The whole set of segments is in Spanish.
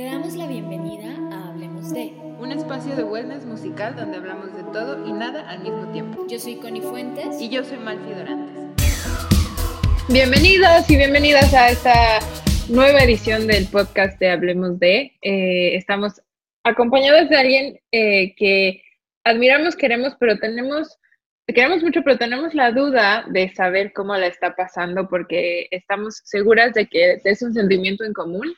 Te damos la bienvenida a Hablemos de, un espacio de wellness musical donde hablamos de todo y nada al mismo tiempo. Yo soy Connie Fuentes Y yo soy Malfi Dorantes. Bienvenidos y bienvenidas a esta nueva edición del podcast de Hablemos de. Eh, estamos acompañados de alguien eh, que admiramos, queremos, pero tenemos, queremos mucho, pero tenemos la duda de saber cómo la está pasando porque estamos seguras de que es un sentimiento en común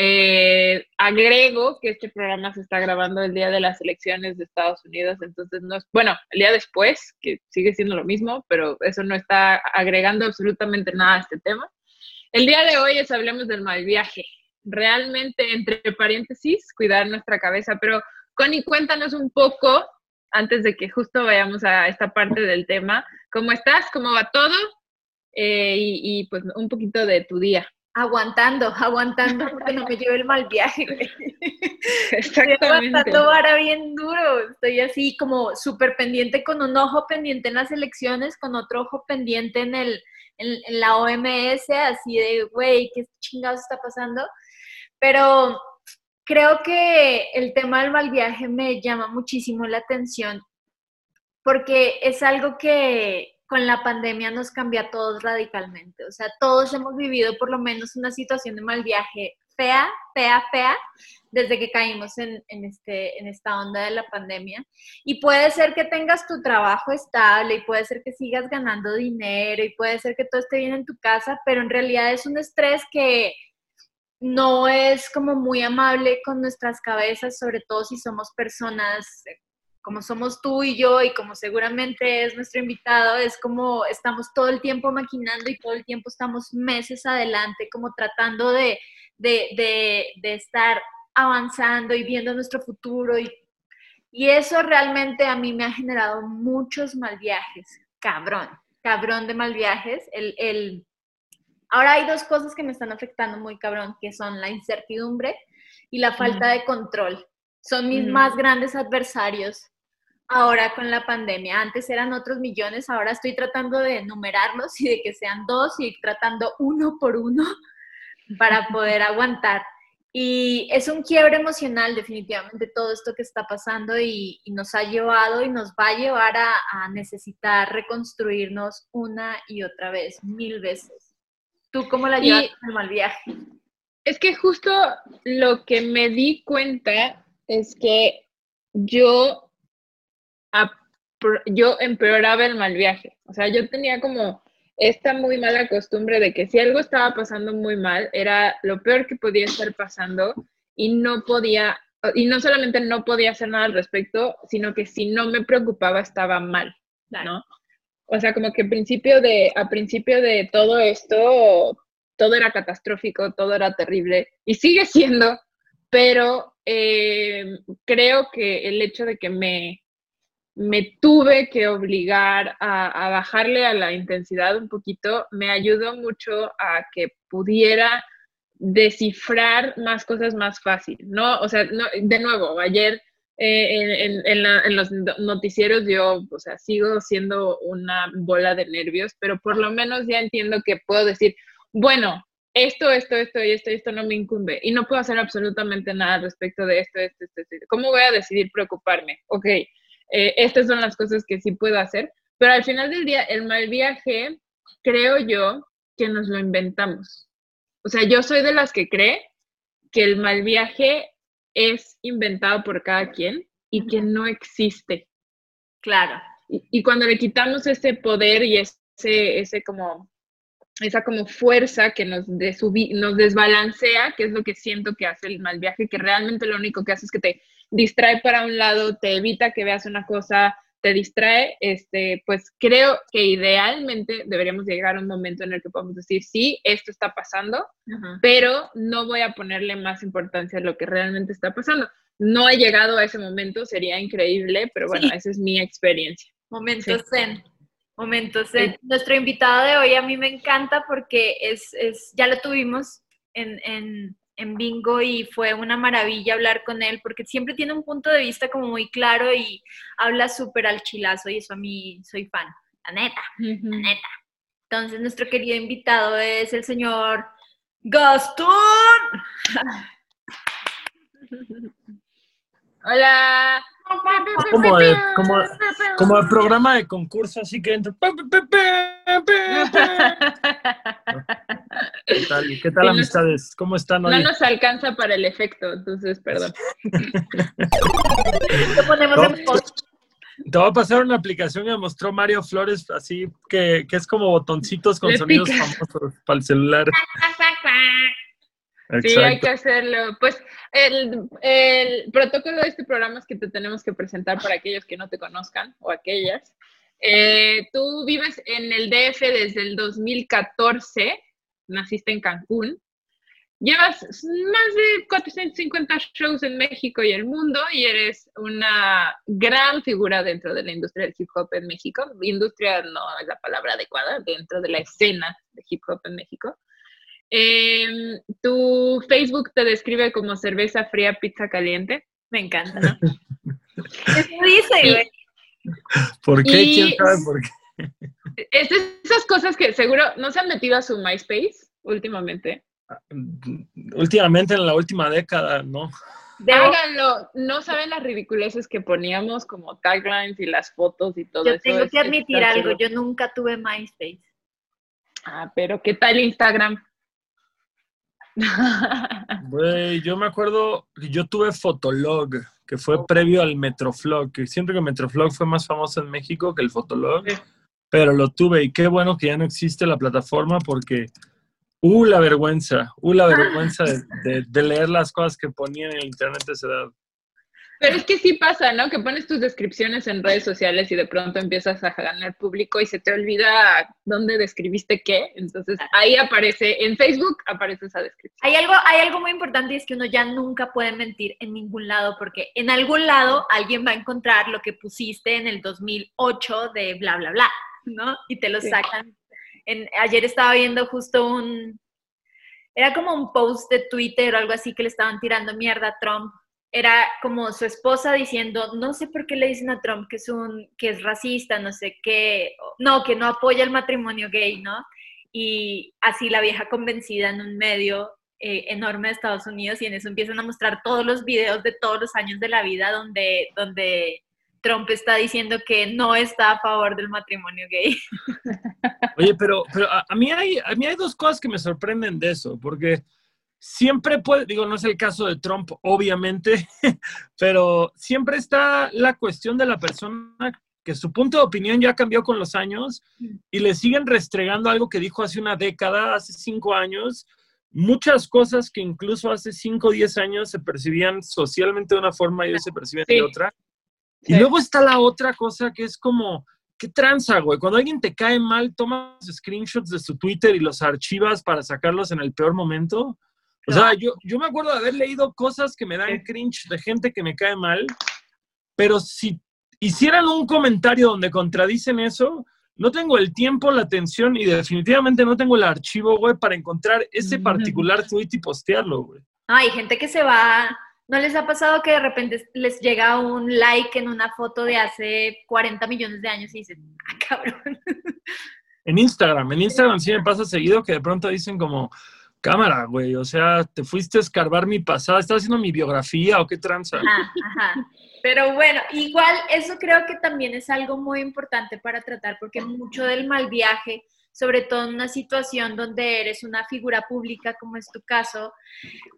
eh, agrego que este programa se está grabando el día de las elecciones de Estados Unidos, entonces no es, bueno, el día después, que sigue siendo lo mismo, pero eso no está agregando absolutamente nada a este tema. El día de hoy es hablemos del mal viaje. Realmente, entre paréntesis, cuidar nuestra cabeza, pero Connie, cuéntanos un poco, antes de que justo vayamos a esta parte del tema, ¿cómo estás? ¿Cómo va todo? Eh, y, y pues un poquito de tu día aguantando, aguantando porque no me lleve el mal viaje. Exactamente. Estoy aguantando vara bien duro. Estoy así como súper pendiente con un ojo pendiente en las elecciones, con otro ojo pendiente en, el, en, la OMS, así de, güey, ¿qué chingados está pasando? Pero creo que el tema del mal viaje me llama muchísimo la atención porque es algo que con la pandemia nos cambia a todos radicalmente. O sea, todos hemos vivido por lo menos una situación de mal viaje fea, fea, fea, desde que caímos en, este, en esta onda de la pandemia. Y puede ser que tengas tu trabajo estable y puede ser que sigas ganando dinero y puede ser que todo esté bien en tu casa, pero en realidad es un estrés que no es como muy amable con nuestras cabezas, sobre todo si somos personas como somos tú y yo y como seguramente es nuestro invitado, es como estamos todo el tiempo maquinando y todo el tiempo estamos meses adelante, como tratando de, estar avanzando y viendo nuestro futuro. Y, y eso realmente a mí me ha generado muchos mal viajes, cabrón, cabrón de mal viajes. El, el... Ahora hay dos cosas que me están afectando muy cabrón, que son la incertidumbre y la falta de control. Son mis más grandes adversarios ahora con la pandemia. Antes eran otros millones, ahora estoy tratando de enumerarlos y de que sean dos y tratando uno por uno para poder aguantar. Y es un quiebre emocional definitivamente todo esto que está pasando y, nos ha llevado y nos va a llevar a, necesitar reconstruirnos una y otra vez, mil veces. ¿Tú cómo la llevas el mal viaje? Es que justo lo que me di cuenta es que yo yo empeoraba el mal viaje. O sea, yo tenía como esta muy mala costumbre de que si algo estaba pasando muy mal, era lo peor que podía estar pasando y no podía, y no solamente no podía hacer nada al respecto, sino que si no me preocupaba estaba mal, ¿no? O sea, como que principio de, a principio de todo esto, todo era catastrófico, todo era terrible y sigue siendo, pero eh, creo que el hecho de que me me tuve que obligar a, bajarle a la intensidad un poquito, me ayudó mucho a que pudiera descifrar más cosas más fácil, ¿no? O sea, de nuevo, ayer eh, en, los noticieros yo, o sea, sigo siendo una bola de nervios, pero por lo menos ya entiendo que puedo decir, bueno, esto, esto, esto y esto, esto no me incumbe y no puedo hacer absolutamente nada respecto de esto, esto, esto, esto. ¿Cómo voy a decidir preocuparme? Ok, eh, estas son las cosas que sí puedo hacer, pero al final del día, el mal viaje, creo yo que nos lo inventamos. O sea, yo soy de las que cree que el mal viaje es inventado por cada quien y que no existe. Claro. Y, cuando le quitamos ese poder y ese, ese como, esa como fuerza que nos, nos desbalancea, que es lo que siento que hace el mal viaje, que realmente lo único que hace es que te distrae para un lado, te evita que veas una cosa, te distrae, este, pues creo que idealmente deberíamos llegar a un momento en el que podamos decir, sí, esto está pasando, pero no voy a ponerle más importancia a lo que realmente está pasando. No he llegado a ese momento, sería increíble, pero bueno, esa es mi experiencia. Momento zen. Momento zen. Nuestro invitado de hoy a mí me encanta porque es, es ya lo tuvimos en, en en Bingo y fue una maravilla hablar con él porque siempre tiene un punto de vista como muy claro y habla súper al chilazo y eso a mí soy fan, la neta, la neta. Entonces nuestro querido invitado es el señor Gastón. Hola. Como de, como, como el programa de concurso, así que entro. ¿Qué tal, ¿Qué tal Sí, no- amistades? ¿Cómo están No nos alcanza para el efecto, entonces, perdón. Lo ponemos No, en post. Te voy a pasar una aplicación que me mostró Mario Flores, así que, que es como botoncitos con Le sonidos pica. famosos para el celular. Sí, hay Exacto. que hacerlo. Pues el, el protocolo de este programa es que te tenemos que presentar para aquellos que no te conozcan o aquellas. Eh, tú vives en el DF desde el 2014, naciste en Cancún. Llevas más de 450 shows en México y el mundo y eres una gran figura dentro de la industria del hip hop en México. Industria no es la palabra adecuada, dentro de la escena de hip hop en México. Em, tu Facebook te describe como cerveza fría, pizza caliente. Me encanta, ¿no? Eso dice, güey. ¿Por qué? Y- ¿Quién sabe por qué? Es de esas cosas que seguro no se han metido a su MySpace últimamente. Últimamente, en la última década, ¿no? Háganlo. No saben las ridiculeces que poníamos como taglines y las fotos y todo yo eso. tengo Es- que admitir algo, yo nunca tuve MySpace. Ah, pero ¿qué tal Instagram? Güey, yo me acuerdo que yo tuve Fotolog, que fue previo al Metroflog, que siento que Metroflog fue más famoso en México que el Fotolog, pero lo tuve y qué bueno que ya no existe la plataforma porque, uh, la vergüenza, uh, la vergüenza de, de- de leer las cosas que ponían en el internet a esa edad. Pero es que sí pasa, ¿no? Que pones tus descripciones en redes sociales y de pronto empiezas a ganar público y se te olvida dónde describiste qué. Entonces ahí aparece, en Facebook aparece esa descripción. Hay algo, hay algo muy importante y es que uno ya nunca puede mentir en ningún lado porque en algún lado alguien va a encontrar lo que pusiste en el 2008 de bla, bla, bla, ¿no? Y te lo Sí. sacan. En, ayer estaba viendo justo un, era como un post de Twitter o algo así que le estaban tirando mierda a Trump. Era como su esposa diciendo, no sé por qué le dicen a Trump que es un, que es racista, no sé qué, no, que no apoya el matrimonio gay, ¿no? y así la vieja convencida en un medio eh, enorme de Estados Unidos y en eso empiezan a mostrar todos los videos de todos los años de la vida donde, donde Trump está diciendo que no está a favor del matrimonio gay. Oye, pero, pero a, a mí hay, a mí hay dos cosas que me sorprenden de eso, porque siempre puede, digo, no es el caso de Trump, obviamente, pero siempre está la cuestión de la persona que su punto de opinión ya cambió con los años y le siguen restregando algo que dijo hace una década, hace cinco años, muchas cosas que incluso hace cinco o diez años se percibían socialmente de una forma y hoy se perciben Sí. de otra. Y luego está la otra cosa que es como, ¿qué tranza, güey? Cuando alguien te cae mal, tomas screenshots de su Twitter y los archivas para sacarlos en el peor momento. O sea, yo, yo me acuerdo de haber leído cosas que me dan cringe de gente que me cae mal, pero si hicieran un comentario donde contradicen eso, no tengo el tiempo, la atención y definitivamente no tengo el archivo, güey, para encontrar ese particular tweet y postearlo, güey. Hay gente que se va, ¿no les ha pasado que de repente les llega un like en una foto de hace 40 millones de años y dicen, ah, cabrón? En Instagram, en Instagram sí me pasa seguido que de pronto dicen como, cámara, güey, o sea, te fuiste a escarbar mi pasado, ¿estás haciendo mi biografía o qué tranza? Ajá, ajá. Pero bueno, igual eso creo que también es algo muy importante para tratar porque mucho del mal viaje, sobre todo en una situación donde eres una figura pública como es tu caso,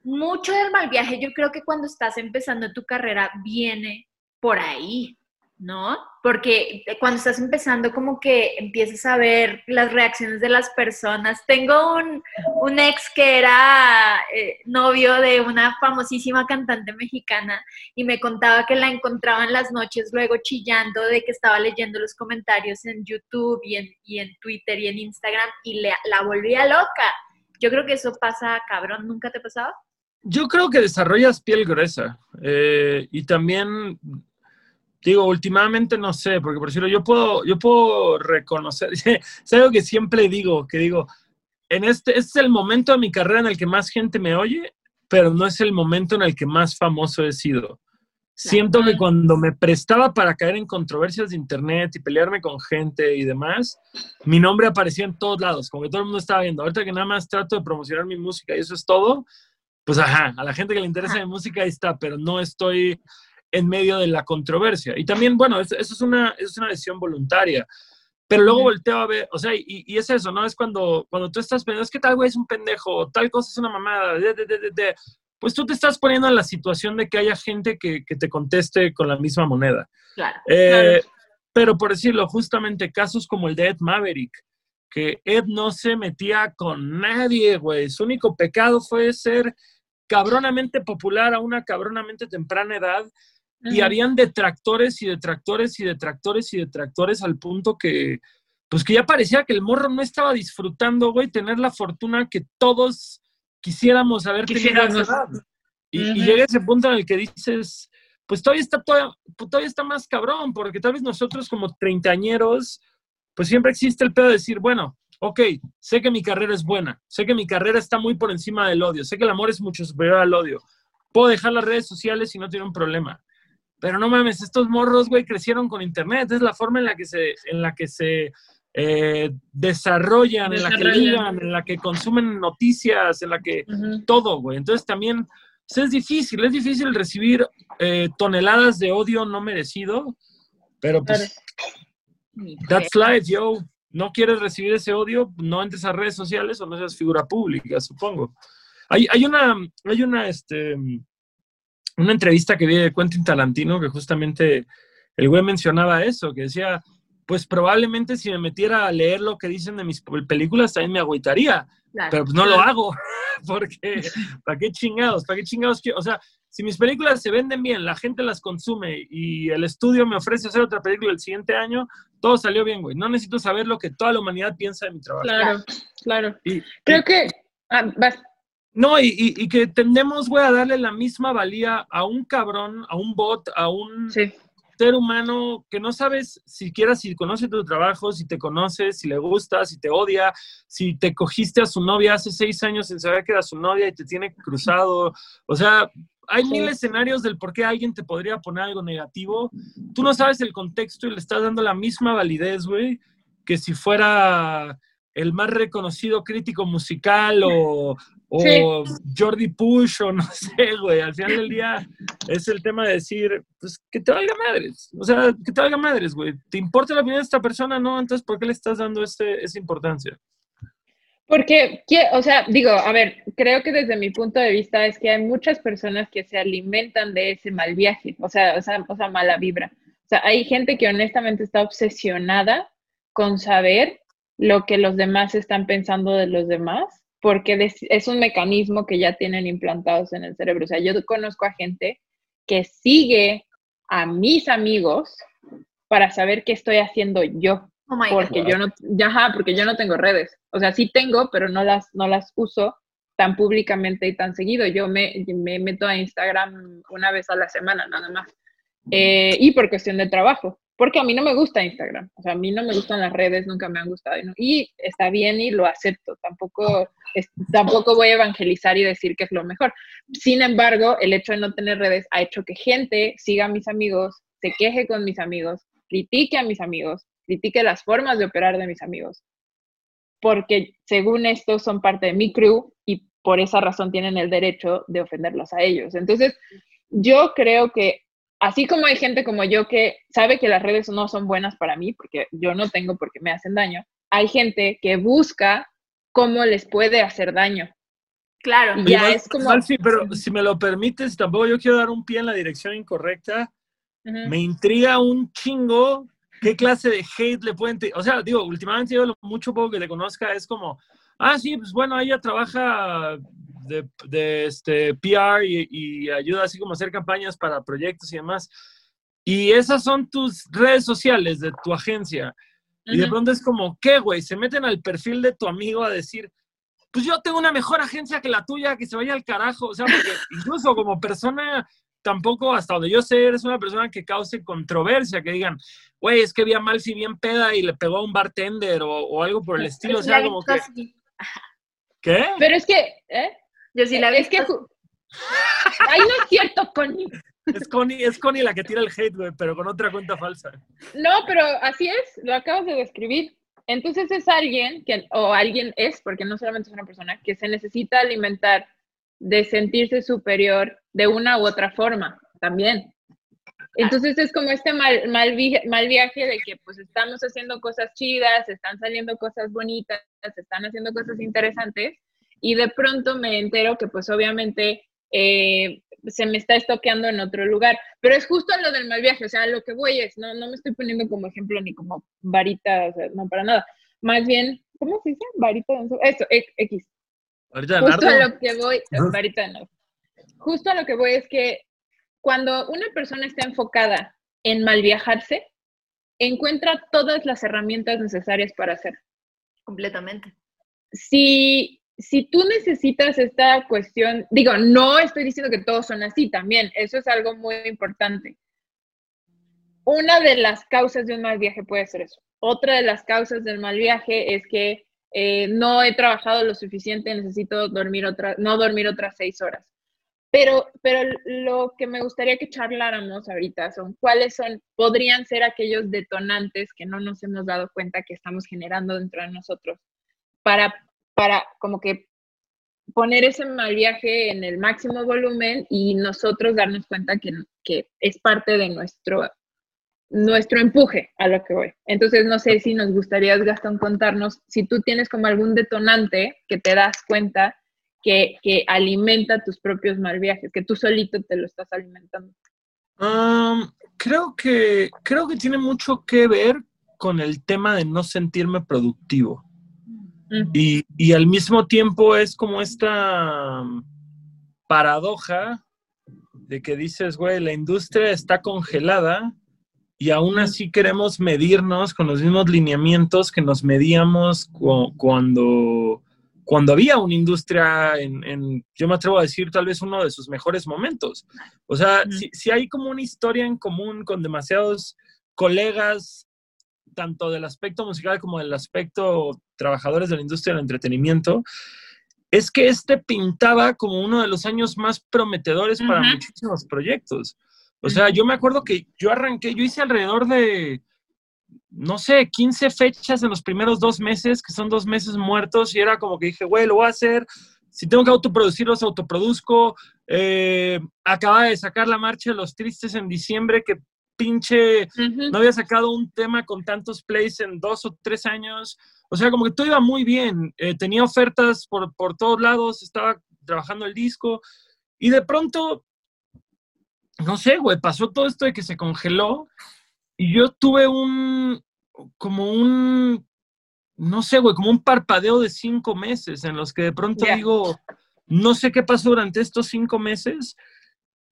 mucho del mal viaje yo creo que cuando estás empezando tu carrera viene por ahí, ¿no? Porque cuando estás empezando como que empiezas a ver las reacciones de las personas. Tengo un, un ex que era eh, novio de una famosísima cantante mexicana y me contaba que la encontraba en las noches luego chillando de que estaba leyendo los comentarios en YouTube y en, y en Twitter y en Instagram y le- la volvía loca. Yo creo que eso pasa, cabrón, ¿nunca te ha pasado? Yo creo que desarrollas piel gruesa eh, y también, digo, últimamente no sé, porque por decirlo, yo puedo, yo puedo reconocer, es algo que siempre digo, que digo, en este, este es el momento de mi carrera en el que más gente me oye, pero no es el momento en el que más famoso he sido. Siento que cuando me prestaba para caer en controversias de internet y pelearme con gente y demás, mi nombre aparecía en todos lados, como que todo el mundo estaba viendo. Ahorita que nada más trato de promocionar mi música y eso es todo, pues ajá, a la gente que le interesa mi música ahí está, pero no estoy en medio de la controversia. Y también, bueno, eso, eso es, una, eso es una decisión voluntaria. Pero luego volteo a ver, o sea, y, y es eso, ¿no? Es cuando, cuando tú estás pensando, es que tal güey es un pendejo, tal cosa es una mamada, de, de, de, de, de", pues tú te estás poniendo en la situación de que haya gente que, que te conteste con la misma moneda. Claro. Eh, Pero por decirlo, justamente casos como el de Ed Maverick, que Ed no se metía con nadie, güey. Su único pecado fue ser cabronamente popular a una cabronamente temprana edad. Y habían detractores y detractores y detractores y detractores al punto que, pues que ya parecía que el morro no estaba disfrutando, güey, tener la fortuna que todos quisiéramos haber tenido. Y, y llega ese punto en el que dices, pues todavía está, todavía, pues, todavía está más cabrón, porque tal vez nosotros como treintañeros, pues siempre existe el pedo de decir, bueno, ok, sé que mi carrera es buena, sé que mi carrera está muy por encima del odio, sé que el amor es mucho superior al odio, puedo dejar las redes sociales y no tiene un problema. Pero no mames, estos morros, güey, crecieron con internet, es la forma en la que se, en la que se eh, desarrollan, en la que ligan, en la que consumen noticias, en la que todo, güey. Entonces también pues, es difícil, es difícil recibir eh, toneladas de odio no merecido, pero pues that's life, yo. No quieres recibir ese odio, no entres a redes sociales o no seas figura pública, supongo. Hay, hay una, hay una, este, una entrevista que vi de Quentin Tarantino que justamente el güey mencionaba eso, que decía, pues probablemente si me metiera a leer lo que dicen de mis películas también me agüitaría, Claro. pero pues no lo hago, porque ¿para qué chingados? ¿Para qué chingados? O sea, si mis películas se venden bien, la gente las consume y el estudio me ofrece hacer otra película el siguiente año, todo salió bien, güey. No necesito saber lo que toda la humanidad piensa de mi trabajo. Claro, claro. Y- Creo que. Ah, vas. No, y, y- y que tendemos, güey, a darle la misma valía a un cabrón, a un bot, a un Sí. ser humano que no sabes siquiera si conoce tu trabajo, si te conoce, si le gusta, si te odia, si te cogiste a su novia hace seis años sin saber que era su novia y te tiene cruzado. O sea, hay Sí. mil escenarios del por qué alguien te podría poner algo negativo. Tú no sabes el contexto y le estás dando la misma validez, güey, que si fuera el más reconocido crítico musical o, o Sí. Jordi Push o no sé, güey. Al final del día es el tema de decir, pues que te valga madres. O sea, que te valga madres, güey. ¿Te importa la opinión de esta persona? No, entonces, ¿por qué le estás dando este, esa importancia? Porque, ¿qué- o sea, digo, a ver, creo que desde mi punto de vista es que hay muchas personas que se alimentan de ese mal viaje, o sea, o sea, o sea, mala vibra. O sea, hay gente que honestamente está obsesionada con saber lo que los demás están pensando de los demás, porque es un mecanismo que ya tienen implantados en el cerebro. O sea, yo conozco a gente que sigue a mis amigos para saber qué estoy haciendo yo Oh my God. porque yo no, ya, ajá, porque yo no tengo redes. O sea, sí tengo, pero no las, no las uso tan públicamente y tan seguido. Yo me, me meto a Instagram una vez a la semana, nada más. Eh, y por cuestión de trabajo, porque a mí no me gusta Instagram. O sea, a mí no me gustan las redes, nunca me han gustado. Y, está bien y lo acepto. Tampoco, tampoco voy a evangelizar y decir que es lo mejor. Sin embargo, el hecho de no tener redes ha hecho que gente siga a mis amigos, se queje con mis amigos, critique a mis amigos, critique las formas de operar de mis amigos, porque según esto son parte de mi crew y por esa razón tienen el derecho de ofenderlos a ellos. Entonces, yo creo que así como hay gente como yo que sabe que las redes no son buenas para mí, porque yo no tengo porque me hacen daño, hay gente que busca cómo les puede hacer daño. Claro. Y ya Igual- es como... sí, pero si me lo permites, tampoco yo quiero dar un pie en la dirección incorrecta. Me intriga un chingo qué clase de hate le pueden... O sea, digo, últimamente yo lo mucho poco que te conozca es como, ah, sí, pues bueno, ella trabaja de, de, este, PR y, y ayuda así como a hacer campañas para proyectos y demás. Y esas son tus redes sociales de tu agencia. Y de pronto es como, ¿qué, güey? Se meten al perfil de tu amigo a decir, pues yo tengo una mejor agencia que la tuya, que se vaya al carajo. O sea, porque incluso como persona, tampoco, hasta donde yo sé, eres una persona que cause controversia, que digan, güey, es que vi a Malfi bien peda y le pegó a un bartender o, o algo por el estilo. O sea, como que. ¿qué? Pero es que... ¿eh? Yo sí la es que... Ay, no es cierto, Connie. Es Connie, es Connie la que tira el hate, güey, pero con otra cuenta falsa. No, pero así es, lo acabas de describir. Entonces es alguien que, o alguien es, porque no solamente es una persona, que se necesita alimentar de sentirse superior de una u otra forma también. Entonces es como este mal, mal, mal, viaje de que pues estamos haciendo cosas chidas, están saliendo cosas bonitas, están haciendo cosas interesantes y de pronto me entero que pues obviamente eh, se me está estoqueando en otro lugar. Pero es justo lo del mal viaje, o sea, lo que voy es, no, no me estoy poniendo como ejemplo ni como varita, o sea, no para nada. Más bien, ¿cómo se dice? Varita de Esto, X. Varita Justo a lo que voy, varita de Justo a lo que voy es que cuando una persona está enfocada en mal viajarse, encuentra todas las herramientas necesarias para hacer. Completamente. Si, si tú necesitas esta cuestión, digo, no estoy diciendo que todos son así también, eso es algo muy importante. Una de las causas de un mal viaje puede ser eso. Otra de las causas del mal viaje es que eh, no he trabajado lo suficiente, necesito dormir otra, no dormir otras seis horas. Pero, pero lo que me gustaría que charláramos ahorita son cuáles son, podrían ser aquellos detonantes que no nos hemos dado cuenta que estamos generando dentro de nosotros para, para como que poner ese mal viaje en el máximo volumen y nosotros darnos cuenta que, que es parte de nuestro, nuestro empuje a lo que voy. Entonces, no sé si nos gustaría, Gastón, contarnos si tú tienes como algún detonante que te das cuenta que, alimenta tus propios mal viajes, que tú solito te lo estás alimentando? creo, que, creo que tiene mucho que ver con el tema de no sentirme productivo. Y, y, al mismo tiempo es como esta paradoja de que dices, güey, la industria está congelada y aún así queremos medirnos con los mismos lineamientos que nos medíamos cuando cuando había una industria en, yo me atrevo a decir, tal vez uno de sus mejores momentos. O sea, si, hay como una historia en común con demasiados colegas, tanto del aspecto musical como del aspecto trabajadores de la industria del entretenimiento, es que este pintaba como uno de los años más prometedores para muchísimos proyectos. O sea, yo me acuerdo que yo arranqué, yo hice alrededor de no sé, 15 fechas en los primeros dos meses, que son dos meses muertos, y era como que dije, güey, lo voy a hacer. Si tengo que autoproducirlos, autoproduzco. Eh, acababa de sacar la marcha de los tristes en diciembre, que pinche, no había sacado un tema con tantos plays en dos o tres años. O sea, como que todo iba muy bien. Eh, tenía ofertas por, por todos lados, estaba trabajando el disco. Y de pronto, no sé, güey, pasó todo esto de que se congeló y yo tuve un, como un, no sé, güey, como un parpadeo de cinco meses en los que de pronto digo, no sé qué pasó durante estos cinco meses,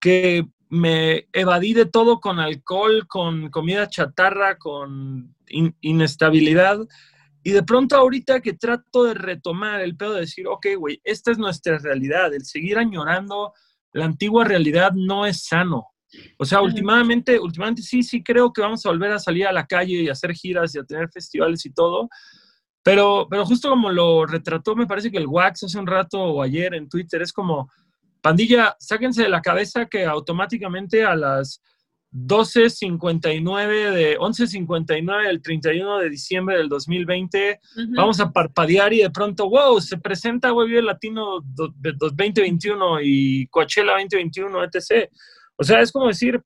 que me evadí de todo con alcohol, con comida chatarra, con inestabilidad. Y de pronto ahorita que trato de retomar el pedo de decir, ok, güey, esta es nuestra realidad, el seguir añorando la antigua realidad no es sano. O sea, últimamente, últimamente sí, sí creo que vamos a volver a salir a la calle y hacer giras y a tener festivales y todo. Pero, pero justo como lo retrató, me parece que el Wax hace un rato o ayer en Twitter, es como, pandilla, sáquense de la cabeza que automáticamente a las 12.59 de 11.59 del 31 de diciembre del 2020, vamos a parpadear y de pronto, wow, se presenta Web Latino 2021 y Coachella 2021, etc. O sea, es como decir,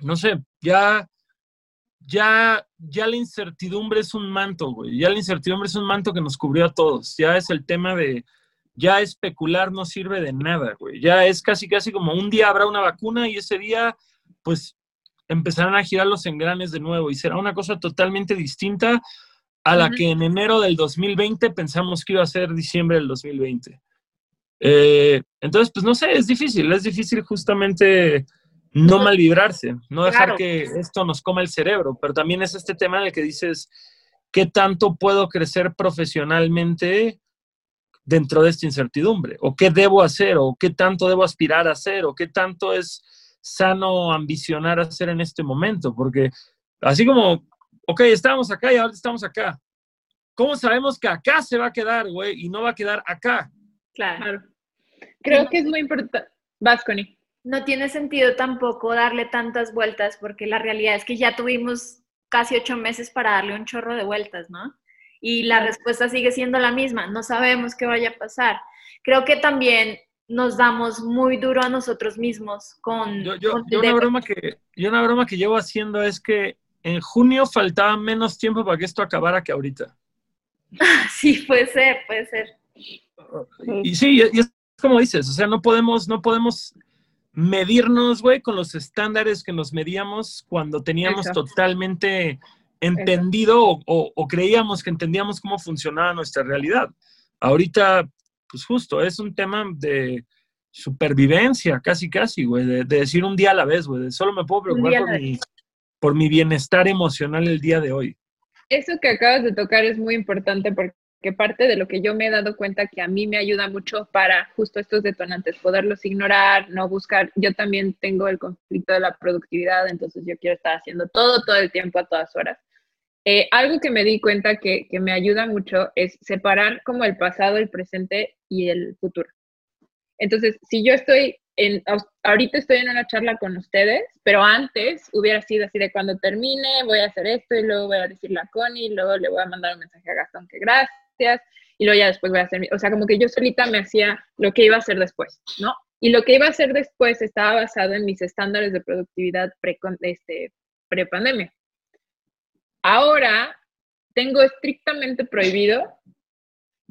no sé, ya, ya, ya la incertidumbre es un manto, güey. Ya la incertidumbre es un manto que nos cubrió a todos. Ya es el tema de, ya especular no sirve de nada, güey. Ya es casi, casi como un día habrá una vacuna y ese día, pues, empezarán a girar los engranes de nuevo y será una cosa totalmente distinta a la que en enero del 2020 pensamos que iba a ser diciembre del 2020. Eh, entonces, pues no sé, es difícil, es difícil justamente no mal vibrarse, no dejar que esto nos coma el cerebro, pero también es este tema en el que dices, ¿qué tanto puedo crecer profesionalmente dentro de esta incertidumbre? ¿O qué debo hacer? ¿O qué tanto debo aspirar a hacer? ¿O qué tanto es sano ambicionar a hacer en este momento? Porque así como, ok, estábamos acá y ahora estamos acá. ¿Cómo sabemos que acá se va a quedar, güey, y no va a quedar acá? Claro. Creo que es muy importante. Vas, No tiene sentido tampoco darle tantas vueltas porque la realidad es que ya tuvimos casi ocho meses para darle un chorro de vueltas, ¿no? Y la respuesta sigue siendo la misma, no sabemos qué vaya a pasar. Creo que también nos damos muy duro a nosotros mismos con... Yo, yo, con yo el una, broma que, yo una broma que llevo haciendo es que en junio faltaba menos tiempo para que esto acabara que ahorita. Sí, puede ser, puede ser. Y sí, y es como dices, o sea, no podemos, no podemos medirnos, güey, con los estándares que nos medíamos cuando teníamos Exacto. totalmente entendido o, o- o creíamos que entendíamos cómo funcionaba nuestra realidad. Ahorita, pues justo, es un tema de supervivencia, casi, casi, güey, de, de decir un día a la vez, güey, de solo me puedo preocupar por mi, por mi bienestar emocional el día de hoy. Eso que acabas de tocar es muy importante porque parte de lo que yo me he dado cuenta que a mí me ayuda mucho para justo estos detonantes, poderlos ignorar, no buscar. Yo también tengo el conflicto de la productividad, entonces yo quiero estar haciendo todo, todo el tiempo, a todas horas. Eh, algo que me di cuenta que, que me ayuda mucho es separar como el pasado, el presente y el futuro. Entonces, si yo estoy en, ahorita estoy en una charla con ustedes, pero antes hubiera sido así de cuando termine, voy a hacer esto y luego voy a decirle a Connie, y luego le voy a mandar un mensaje a Gastón que gracias, y luego ya después voy a hacer, o sea, como que yo solita me hacía lo que iba a hacer después, ¿no? Y lo que iba a hacer después estaba basado en mis estándares de productividad pre, este, pre-pandemia. Ahora tengo estrictamente prohibido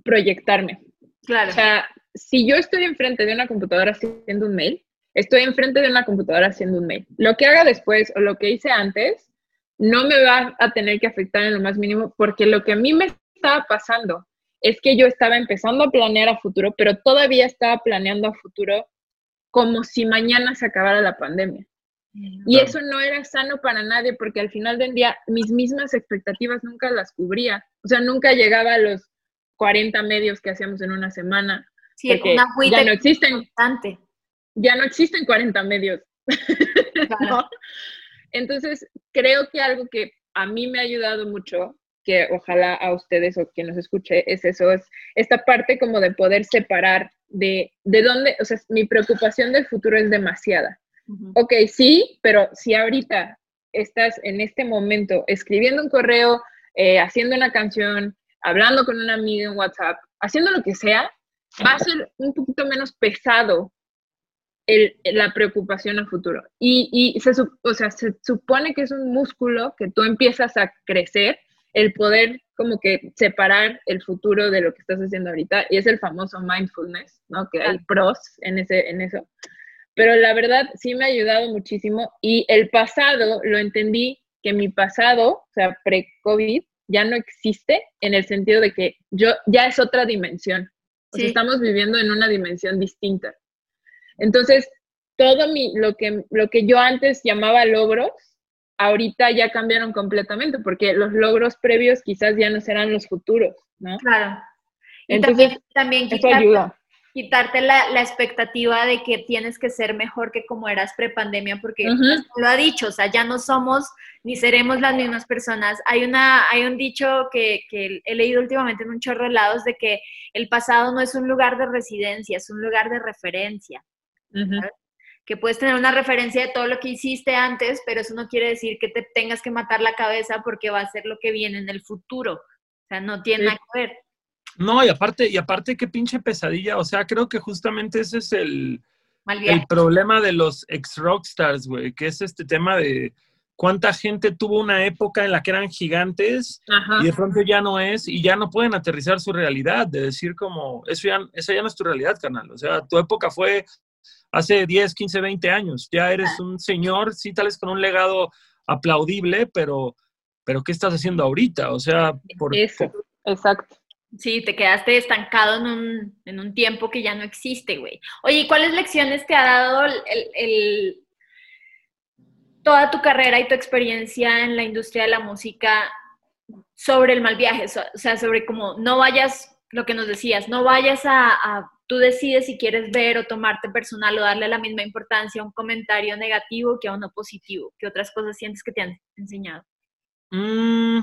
proyectarme. Claro. O sea, si yo estoy enfrente de una computadora haciendo un mail, estoy enfrente de una computadora haciendo un mail. Lo que haga después o lo que hice antes no me va a tener que afectar en lo más mínimo porque lo que a mí me estaba pasando es que yo estaba empezando a planear a futuro, pero todavía estaba planeando a futuro como si mañana se acabara la pandemia. Y Claro. eso no era sano para nadie porque al final del día mis mismas expectativas nunca las cubría. O sea, nunca llegaba a los 40 medios que hacíamos en una semana. sí, porque una ya no existen, constante. ya no existen 40 medios. Claro. ¿no? Entonces, creo que algo que a mí me ha ayudado mucho, que ojalá a ustedes o quien nos escuche, es eso, es esta parte como de poder separar de, de dónde, o sea, mi preocupación del futuro es demasiada. Ujú. Ok, sí, pero si ahorita estás en este momento escribiendo un correo, eh, haciendo una canción, hablando con una amiga en WhatsApp, haciendo lo que sea, va a ser un poquito menos pesado el- la preocupación a futuro. Y, y se, sup- o sea, se supone que es un músculo que tú empiezas a crecer, el poder como que separar el futuro de lo que estás haciendo ahorita, y es el famoso mindfulness, ¿no? Que hay pros en, ese, en eso. Pero la verdad sí me ha ayudado muchísimo y el pasado lo entendí que mi pasado, o sea, pre-COVID, ya no existe en el sentido de que yo ya es otra dimensión. O sea, Sí. estamos viviendo en una dimensión distinta. Entonces, todo mi, lo que, lo que yo antes llamaba logros, ahorita ya cambiaron completamente, porque los logros previos quizás ya no serán los futuros, ¿no? Claro. Y Entonces, también, también Eso ayuda. Quitarte la, la expectativa de que tienes que ser mejor que como eras prepandemia, porque Ujú. lo ha dicho, o sea, ya no somos ni seremos las mismas personas. Hay, una, hay un dicho que, que he leído últimamente en un chorro de lados de que el pasado no es un lugar de residencia, es un lugar de referencia. Que puedes tener una referencia de todo lo que hiciste antes, pero eso no quiere decir que te tengas que matar la cabeza porque va a ser lo que viene en el futuro. O sea, no tiene Sí. nada que ver. No, y aparte, y aparte, qué pinche pesadilla. O sea, creo que justamente ese es el, el problema de los ex rockstars, güey, que es este tema de cuánta gente tuvo una época en la que eran gigantes Ajá. y de pronto ya no es y ya no pueden aterrizar su realidad, de decir como, eso ya, esa ya no es tu realidad, carnal. O sea, tu época fue hace 10, 15, 20 años. Ya eres un señor, sí, tal vez con un legado aplaudible, pero, pero ¿qué estás haciendo ahorita? O sea, por, Eso, exacto. Sí, te quedaste estancado en un, en un tiempo que ya no existe, güey. Oye, ¿y ¿cuáles lecciones te ha dado el, el- toda tu carrera y tu experiencia en la industria de la música sobre el mal viaje? O sea, sobre cómo no vayas, lo que nos decías, no vayas a, a- tú decides si quieres ver o tomarte personal o darle la misma importancia a un comentario negativo que a uno positivo. ¿Qué otras cosas sientes que te han enseñado? Mm,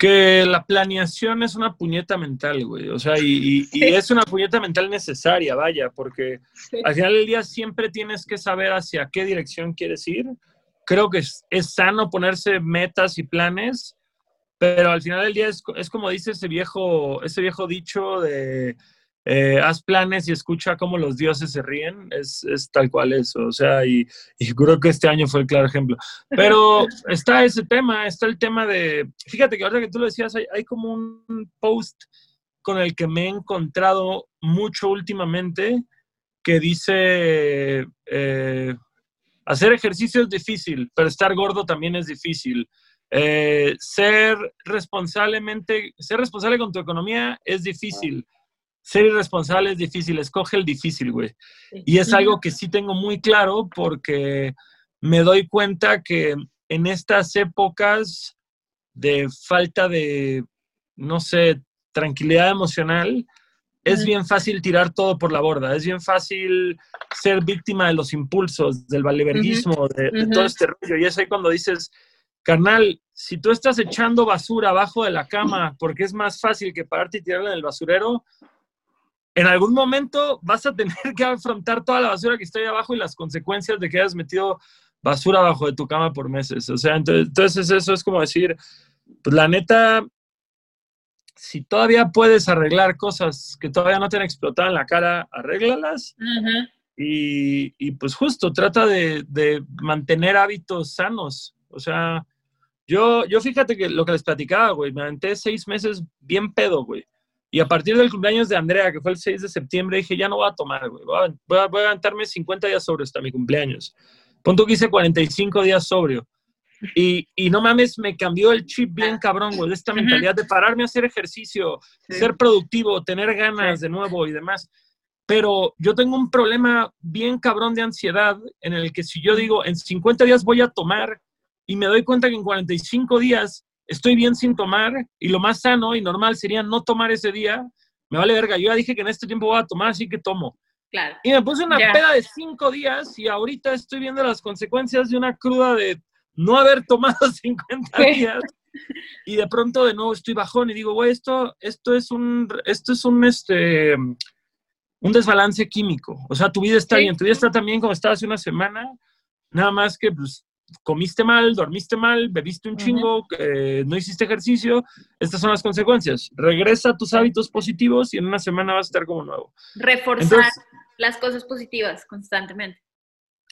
que la planeación es una puñeta mental, güey. O sea, y, y- y Sí. es una puñeta mental necesaria, vaya, porque Sí. al final del día siempre tienes que saber hacia qué dirección quieres ir. Creo que es, es sano ponerse metas y planes, pero al final del día es, es como dice ese viejo, ese viejo dicho de eh, haz planes y escucha cómo los dioses se ríen, es, es tal cual eso, o sea, y, y, creo que este año fue el claro ejemplo. Pero está ese tema, está el tema de, fíjate que ahora que tú lo decías, hay, hay como un post con el que me he encontrado mucho últimamente que dice, eh, hacer ejercicio es difícil, pero estar gordo también es difícil. Eh, ser responsablemente, ser responsable con tu economía es difícil ser irresponsable es difícil, escoge el difícil, güey. Y es algo que sí tengo muy claro porque me doy cuenta que en estas épocas de falta de, no sé, tranquilidad emocional, es bien fácil tirar todo por la borda, es bien fácil ser víctima de los impulsos, del valeverguismo, de, de, todo este rollo. Y es ahí cuando dices, carnal, si tú estás echando basura abajo de la cama porque es más fácil que pararte y tirarla en el basurero, en algún momento vas a tener que afrontar toda la basura que está ahí abajo y las consecuencias de que hayas metido basura abajo de tu cama por meses. O sea, entonces, eso es como decir, pues la neta, si todavía puedes arreglar cosas que todavía no te han explotado en la cara, arréglalas. y, y, pues justo trata de, de, mantener hábitos sanos. O sea, yo, yo fíjate que lo que les platicaba, güey, me aventé seis meses bien pedo, güey. Y a partir del cumpleaños de Andrea, que fue el 6 de septiembre, dije, ya no voy a tomar, güey. Voy a, voy a, voy a levantarme 50 días sobrio hasta mi cumpleaños. Punto que hice 45 días sobrio. Y, y, no mames, me cambió el chip bien cabrón, güey, de esta mentalidad de pararme a hacer ejercicio, sí. ser productivo, tener ganas sí. de nuevo y demás. Pero yo tengo un problema bien cabrón de ansiedad en el que si yo digo, en 50 días voy a tomar y me doy cuenta que en 45 días estoy bien sin tomar y lo más sano y normal sería no tomar ese día, me vale verga. Yo ya dije que en este tiempo voy a tomar, así que tomo. Claro. Y me puse una yeah. peda de cinco días y ahorita estoy viendo las consecuencias de una cruda de no haber tomado 50 ¿Qué? días. Y de pronto de nuevo estoy bajón y digo, güey, esto, esto es un, esto es un, este, un desbalance químico. O sea, tu vida está sí. bien, tu vida está tan bien como estaba hace una semana, nada más que pues comiste mal, dormiste mal, bebiste un chingo, eh, no hiciste ejercicio, estas son las consecuencias. Regresa a tus hábitos positivos y en una semana vas a estar como nuevo. Reforzar Entonces, las cosas positivas constantemente.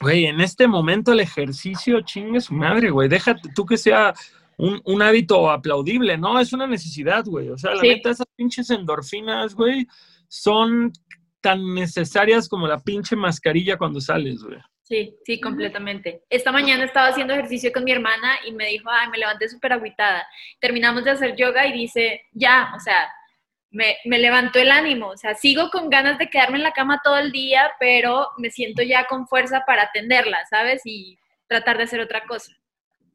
Güey, en este momento el ejercicio, chingue su madre, güey. Déjate tú que sea un, un, hábito aplaudible, ¿no? Es una necesidad, güey. O sea, la sí. neta, esas pinches endorfinas, güey, son tan necesarias como la pinche mascarilla cuando sales, güey. Sí, sí, completamente. Esta mañana estaba haciendo ejercicio con mi hermana y me dijo, ay, me levanté súper agüitada. Terminamos de hacer yoga y dice, ya, o sea, me, me, levantó el ánimo. O sea, sigo con ganas de quedarme en la cama todo el día, pero me siento ya con fuerza para atenderla, ¿sabes? Y tratar de hacer otra cosa.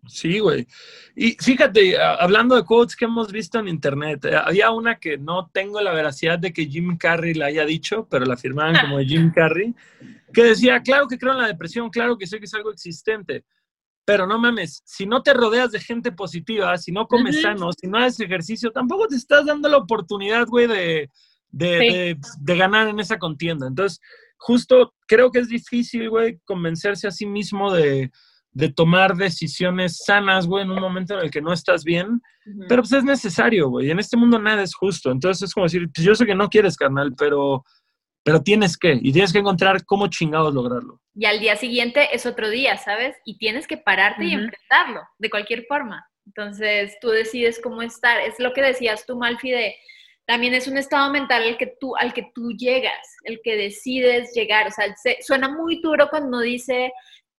Sí, güey. Y fíjate, hablando de quotes que hemos visto en internet, eh, había una que no tengo la veracidad de que Jim Carrey la haya dicho, pero la firmaban como Jim Carrey, que decía, claro que creo en la depresión, claro que sé que es algo existente, pero no mames, si no te rodeas de gente positiva, si no comes uh -huh. sano, si no haces ejercicio, tampoco te estás dando la oportunidad, güey, de, de, sí. de, de ganar en esa contienda. Entonces, justo creo que es difícil, güey, convencerse a sí mismo de de tomar decisiones sanas, güey, en un momento en el que no estás bien, uh -huh. pero pues es necesario, güey. En este mundo nada es justo. Entonces es como decir, pues yo sé que no quieres, carnal, pero, pero tienes que, y tienes que encontrar cómo chingados lograrlo. Y al día siguiente es otro día, ¿sabes? Y tienes que pararte uh -huh. y enfrentarlo, de cualquier forma. Entonces tú decides cómo estar. Es lo que decías tú, Malfi, de también es un estado mental el que tú, al que tú llegas, el que decides llegar. O sea, se, suena muy duro cuando dice,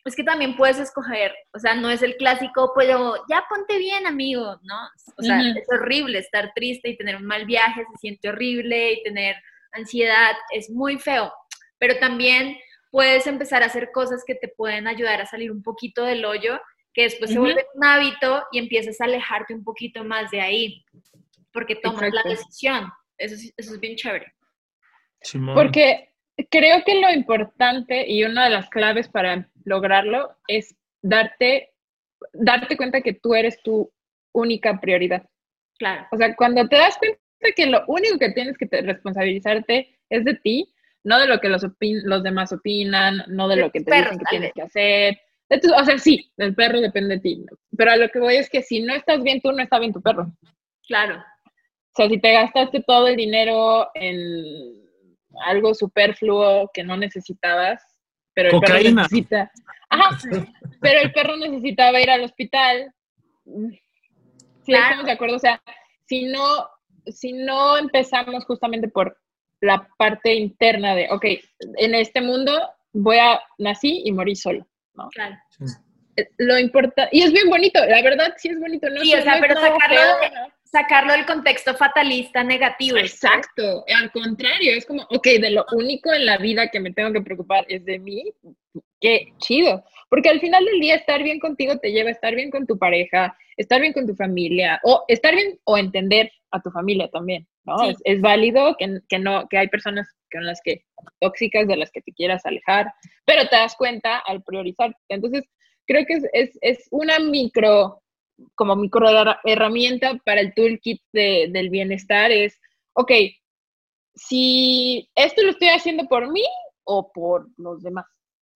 es que también puedes escoger, o sea, no es el clásico, pero ya ponte bien, amigo, ¿no? O sea, uh -huh. es horrible estar triste y tener un mal viaje, se siente horrible y tener ansiedad, es muy feo, pero también puedes empezar a hacer cosas que te pueden ayudar a salir un poquito del hoyo, que después uh -huh. se vuelve un hábito y empiezas a alejarte un poquito más de ahí, porque tomas Exacto. la decisión. Eso es, eso es bien chévere. Simón. Porque creo que lo importante y una de las claves para lograrlo es darte, darte cuenta que tú eres tu única prioridad. Claro. O sea, cuando te das cuenta que lo único que tienes que responsabilizarte es de ti, no de lo que los, opin los demás opinan, no de, de lo que te perros, dicen que tienes que hacer, o sea, sí, el perro depende de ti. Pero a lo que voy es que si no estás bien tú, no está bien tu perro. Claro. O sea, si te gastaste todo el dinero en algo superfluo que no necesitabas, pero el perro necesita. Ajá, pero el perro necesitaba ir al hospital. Sí, Claro. estamos de acuerdo. O sea, si no, si no empezamos justamente por la parte interna de, ok, en este mundo voy a nací y morí solo. Claro. Eh, Lo importa, y es bien bonito, la verdad sí es bonito, no Sí, o sea, no es pero nada sacarlo feo, de- ¿no? Sacarlo del contexto fatalista negativo. Exacto, al contrario, es como, ok, de lo único en la vida que me tengo que preocupar es de mí, qué chido, porque al final del día estar bien contigo te lleva a estar bien con tu pareja, estar bien con tu familia, o estar bien o entender a tu familia también, ¿no? Sí. Es, es válido que, que no, que hay personas con las que, tóxicas de las que te quieras alejar, pero te das cuenta al priorizar. Entonces, creo que es, es, es una micro como micro herra- herramienta para el toolkit de- del bienestar es, ok, si esto lo estoy haciendo por mí o por los demás,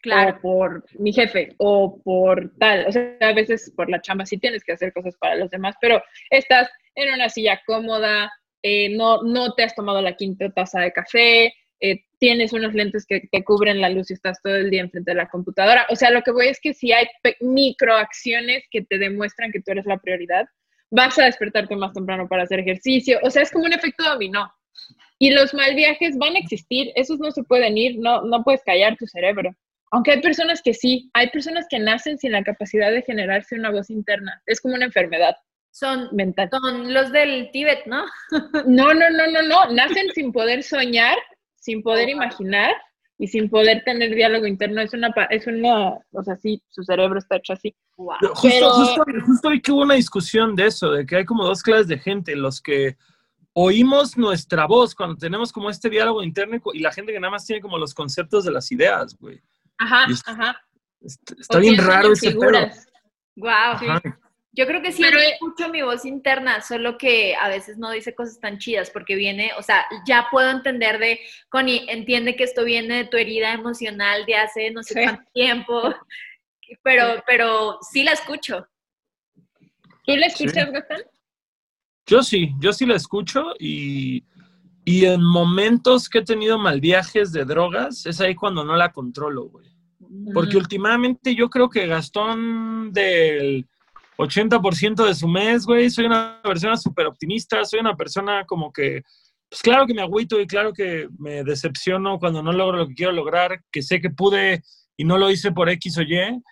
Claro. o por mi jefe, o por tal, o sea, a veces por la chamba sí tienes que hacer cosas para los demás, pero estás en una silla cómoda, eh, no, no te has tomado la quinta taza de café, tienes unos lentes que te cubren la luz y estás todo el día enfrente de la computadora. O sea, lo que voy es que si hay microacciones que te demuestran que tú eres la prioridad, vas a despertarte más temprano para hacer ejercicio. O sea, es como un efecto dominó. Y los mal viajes van a existir, esos no se pueden ir, no, no puedes callar tu cerebro. Aunque hay personas que sí, hay personas que nacen sin la capacidad de generarse una voz interna. Es como una enfermedad Son, mental. son los del Tíbet, ¿no? No, no, no, no, no. Nacen sin poder soñar, sin poder wow. imaginar y sin poder tener diálogo interno. Es una, pa- es una, o sea, sí, su cerebro está hecho así. Wow. Justo, Pero- justo, justo hoy que hubo una discusión de eso, de que hay como dos clases de gente, los que oímos nuestra voz cuando tenemos como este diálogo interno y la gente que nada más tiene como los conceptos de las ideas, güey. Ajá, es- ajá. Está, bien raro ese pedo. figuras. Wow. Ajá. Yo creo que sí Pero, escucho mi voz interna, solo que a veces no dice cosas tan chidas porque viene, o sea, ya puedo entender de, Connie, entiende que esto viene de tu herida emocional de hace no sé Sí. cuánto tiempo, pero, pero sí la escucho. ¿Tú Sí. escuchas, Gastón? Yo sí, yo sí la escucho y, y en momentos que he tenido mal viajes de drogas, es ahí cuando no la controlo, güey. Porque últimamente yo creo que Gastón del 80% de su mes, güey, soy una persona súper optimista, soy una persona como que, pues claro que me agüito y claro que me decepciono cuando no logro lo que quiero lograr, que sé que pude y no lo hice por X o Y,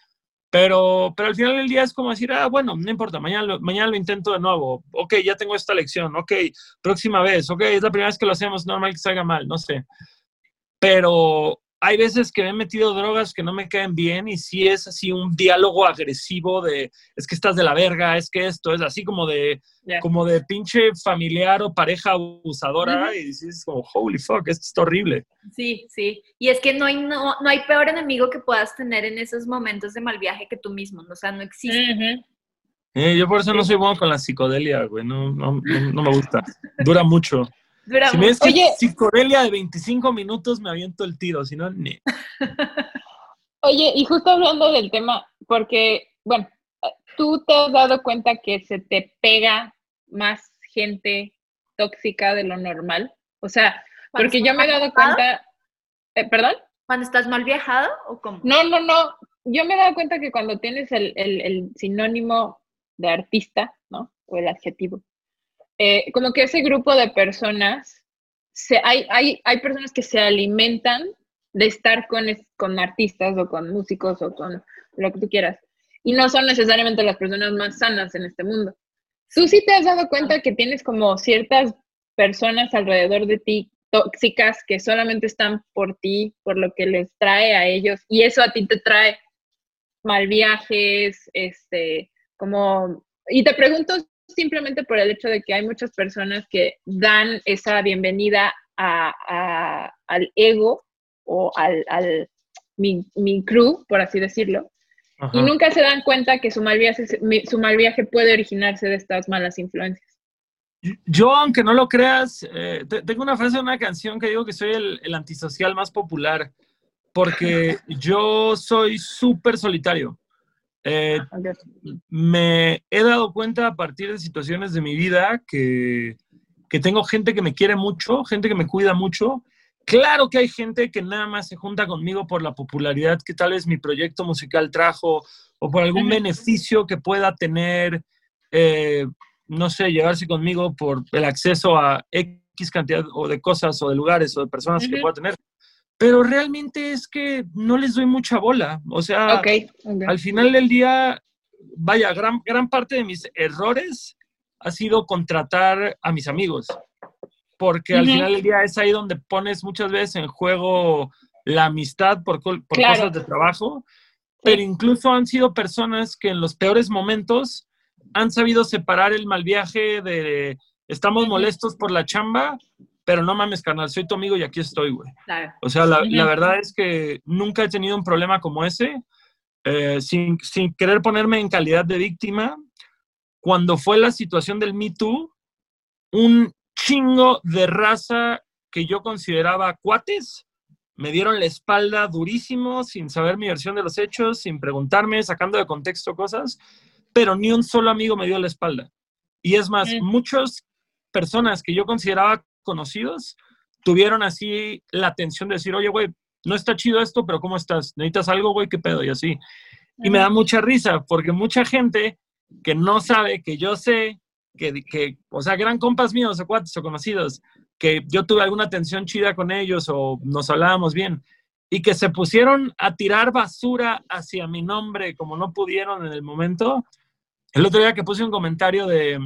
pero, pero al final del día es como decir, ah, bueno, no importa, mañana lo, mañana lo intento de nuevo, ok, ya tengo esta lección, ok, próxima vez, ok, es la primera vez que lo hacemos, normal que salga mal, no sé. Pero hay veces que me he metido drogas que no me caen bien y sí es así un diálogo agresivo de, es que estás de la verga, es que esto es así como de, como de pinche familiar o pareja abusadora y dices como, holy fuck, esto está horrible. Sí, sí. Y es que no hay, no, no hay peor enemigo que puedas tener en esos momentos de mal viaje que tú mismo, ¿no? o sea, no existe. Eh, yo por eso no soy bueno con la psicodelia, güey, no, no, no, no me gusta. Dura mucho. Dura Si me dices que Oye. psicodelia de 25 minutos, me aviento el tiro, si no, ni. Oye, y justo hablando del tema, porque, bueno, tú te has dado cuenta que se te pega más gente tóxica de lo normal. O sea, porque yo me he dado cuenta, eh, ¿perdón? Cuando estás mal viajado o cómo? No, no, no. Yo me he dado cuenta que cuando tienes el, el- el sinónimo de artista, ¿no? O el adjetivo, eh, como que ese grupo de personas, hay, hay, hay personas que se alimentan de estar con, con artistas o con músicos o con lo que tú quieras. Y no son necesariamente las personas más sanas en este mundo. Sí te has dado cuenta que tienes como ciertas personas alrededor de ti tóxicas que solamente están por ti, por lo que les trae a ellos, y eso a ti te trae mal viajes, este, como, y te pregunto simplemente por el hecho de que hay muchas personas que dan esa bienvenida a, a- al ego o al, al mi, mi crew, por así decirlo, y nunca se dan cuenta que su mal viaje, su mal viaje puede originarse de estas malas influencias. Yo, aunque no lo creas, eh, te- tengo una frase de una canción que digo que soy el, el antisocial más popular, porque yo soy súper solitario. Eh, Ok. me he dado cuenta a partir de situaciones de mi vida que, que tengo gente que me quiere mucho, gente que me cuida mucho. Claro que hay gente que nada más se junta conmigo por la popularidad que tal vez mi proyecto musical trajo o por algún beneficio que pueda tener, eh, no sé, llevarse conmigo por el acceso a X cantidad o de cosas o de lugares o de personas que pueda tener. Pero realmente es que no les doy mucha bola. O sea, Ok, ok. al final del día, vaya, gran, gran parte de mis errores ha sido contratar a mis amigos. Porque al Ujú. final del día es ahí donde pones muchas veces en juego la amistad por, por Claro. cosas de trabajo. Pero incluso han sido personas que en los peores momentos han sabido separar el mal viaje de estamos molestos por la chamba, pero no mames, carnal, soy tu amigo y aquí estoy, güey. Claro. O sea, la, verdad es que nunca he tenido un problema como ese, eh, sin, sin querer ponerme en calidad de víctima. Cuando fue la situación del Me Too, un chingo de raza que yo consideraba cuates, me dieron la espalda durísimo, sin saber mi versión de los hechos, sin preguntarme, sacando de contexto cosas, pero ni un solo amigo me dio la espalda. Y es más, muchas personas que yo consideraba conocidos tuvieron así la atención de decir, oye, güey, no está chido esto, pero ¿cómo estás? ¿Necesitas algo, güey? ¿Qué pedo? Y así. Y me da mucha risa, porque mucha gente que no sabe que yo sé que, que, o sea, eran compas míos o cuates o conocidos, que yo tuve alguna atención chida con ellos o nos hablábamos bien, y que se pusieron a tirar basura hacia mi nombre como no pudieron en el momento. El otro día que puse un comentario de,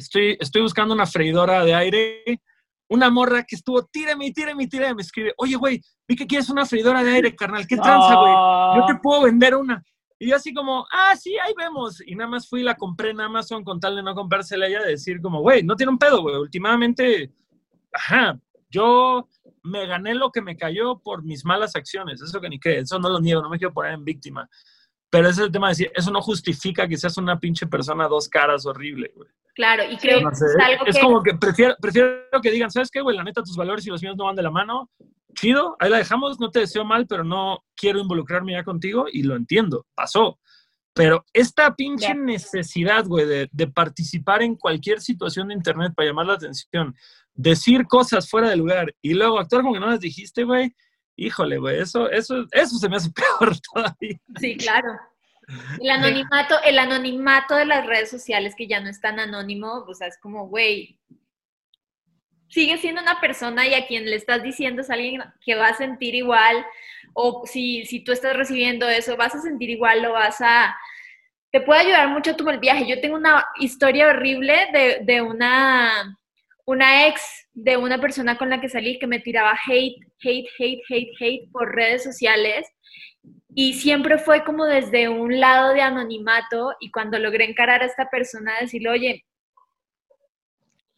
estoy, estoy buscando una freidora de aire, una morra que estuvo, tírame, tírame, tírame, me escribe, oye, güey, vi que quieres una freidora de aire, carnal, ¿qué tranza, güey? Yo te puedo vender una. Y yo así como, ah, sí, ahí vemos. Y nada más fui y la compré en Amazon con tal de no comprársela ella, de decir como, güey, no tiene un pedo, güey. Últimamente, ajá, yo me gané lo que me cayó por mis malas acciones. Eso que ni qué, eso no lo niego, no me quiero poner en víctima. Pero ese es el tema de decir, eso no justifica que seas una pinche persona dos caras horrible, güey. Claro, y creo que es algo es que... como que prefiero, prefiero que digan, ¿sabes qué, güey? La neta, tus valores y los míos no van de la mano. Chido, ahí la dejamos, no te deseo mal, pero no quiero involucrarme ya contigo y lo entiendo, pasó. Pero esta pinche necesidad, güey, de, de participar en cualquier situación de internet para llamar la atención, decir cosas fuera de lugar y luego actuar como que no las dijiste, güey, híjole, güey, eso, eso, eso se me hace peor todavía. Sí, claro. El anonimato, el anonimato de las redes sociales que ya no es tan anónimo, o sea, es como, güey, sigue siendo una persona y a quien le estás diciendo es alguien que va a sentir igual, o si, si tú estás recibiendo eso, vas a sentir igual, lo vas a... Te puede ayudar mucho tu el viaje. Yo tengo una historia horrible de, de una, una ex de una persona con la que salí que me tiraba hate, hate, hate, hate, hate por redes sociales y siempre fue como desde un lado de anonimato y cuando logré encarar a esta persona, decirle, oye,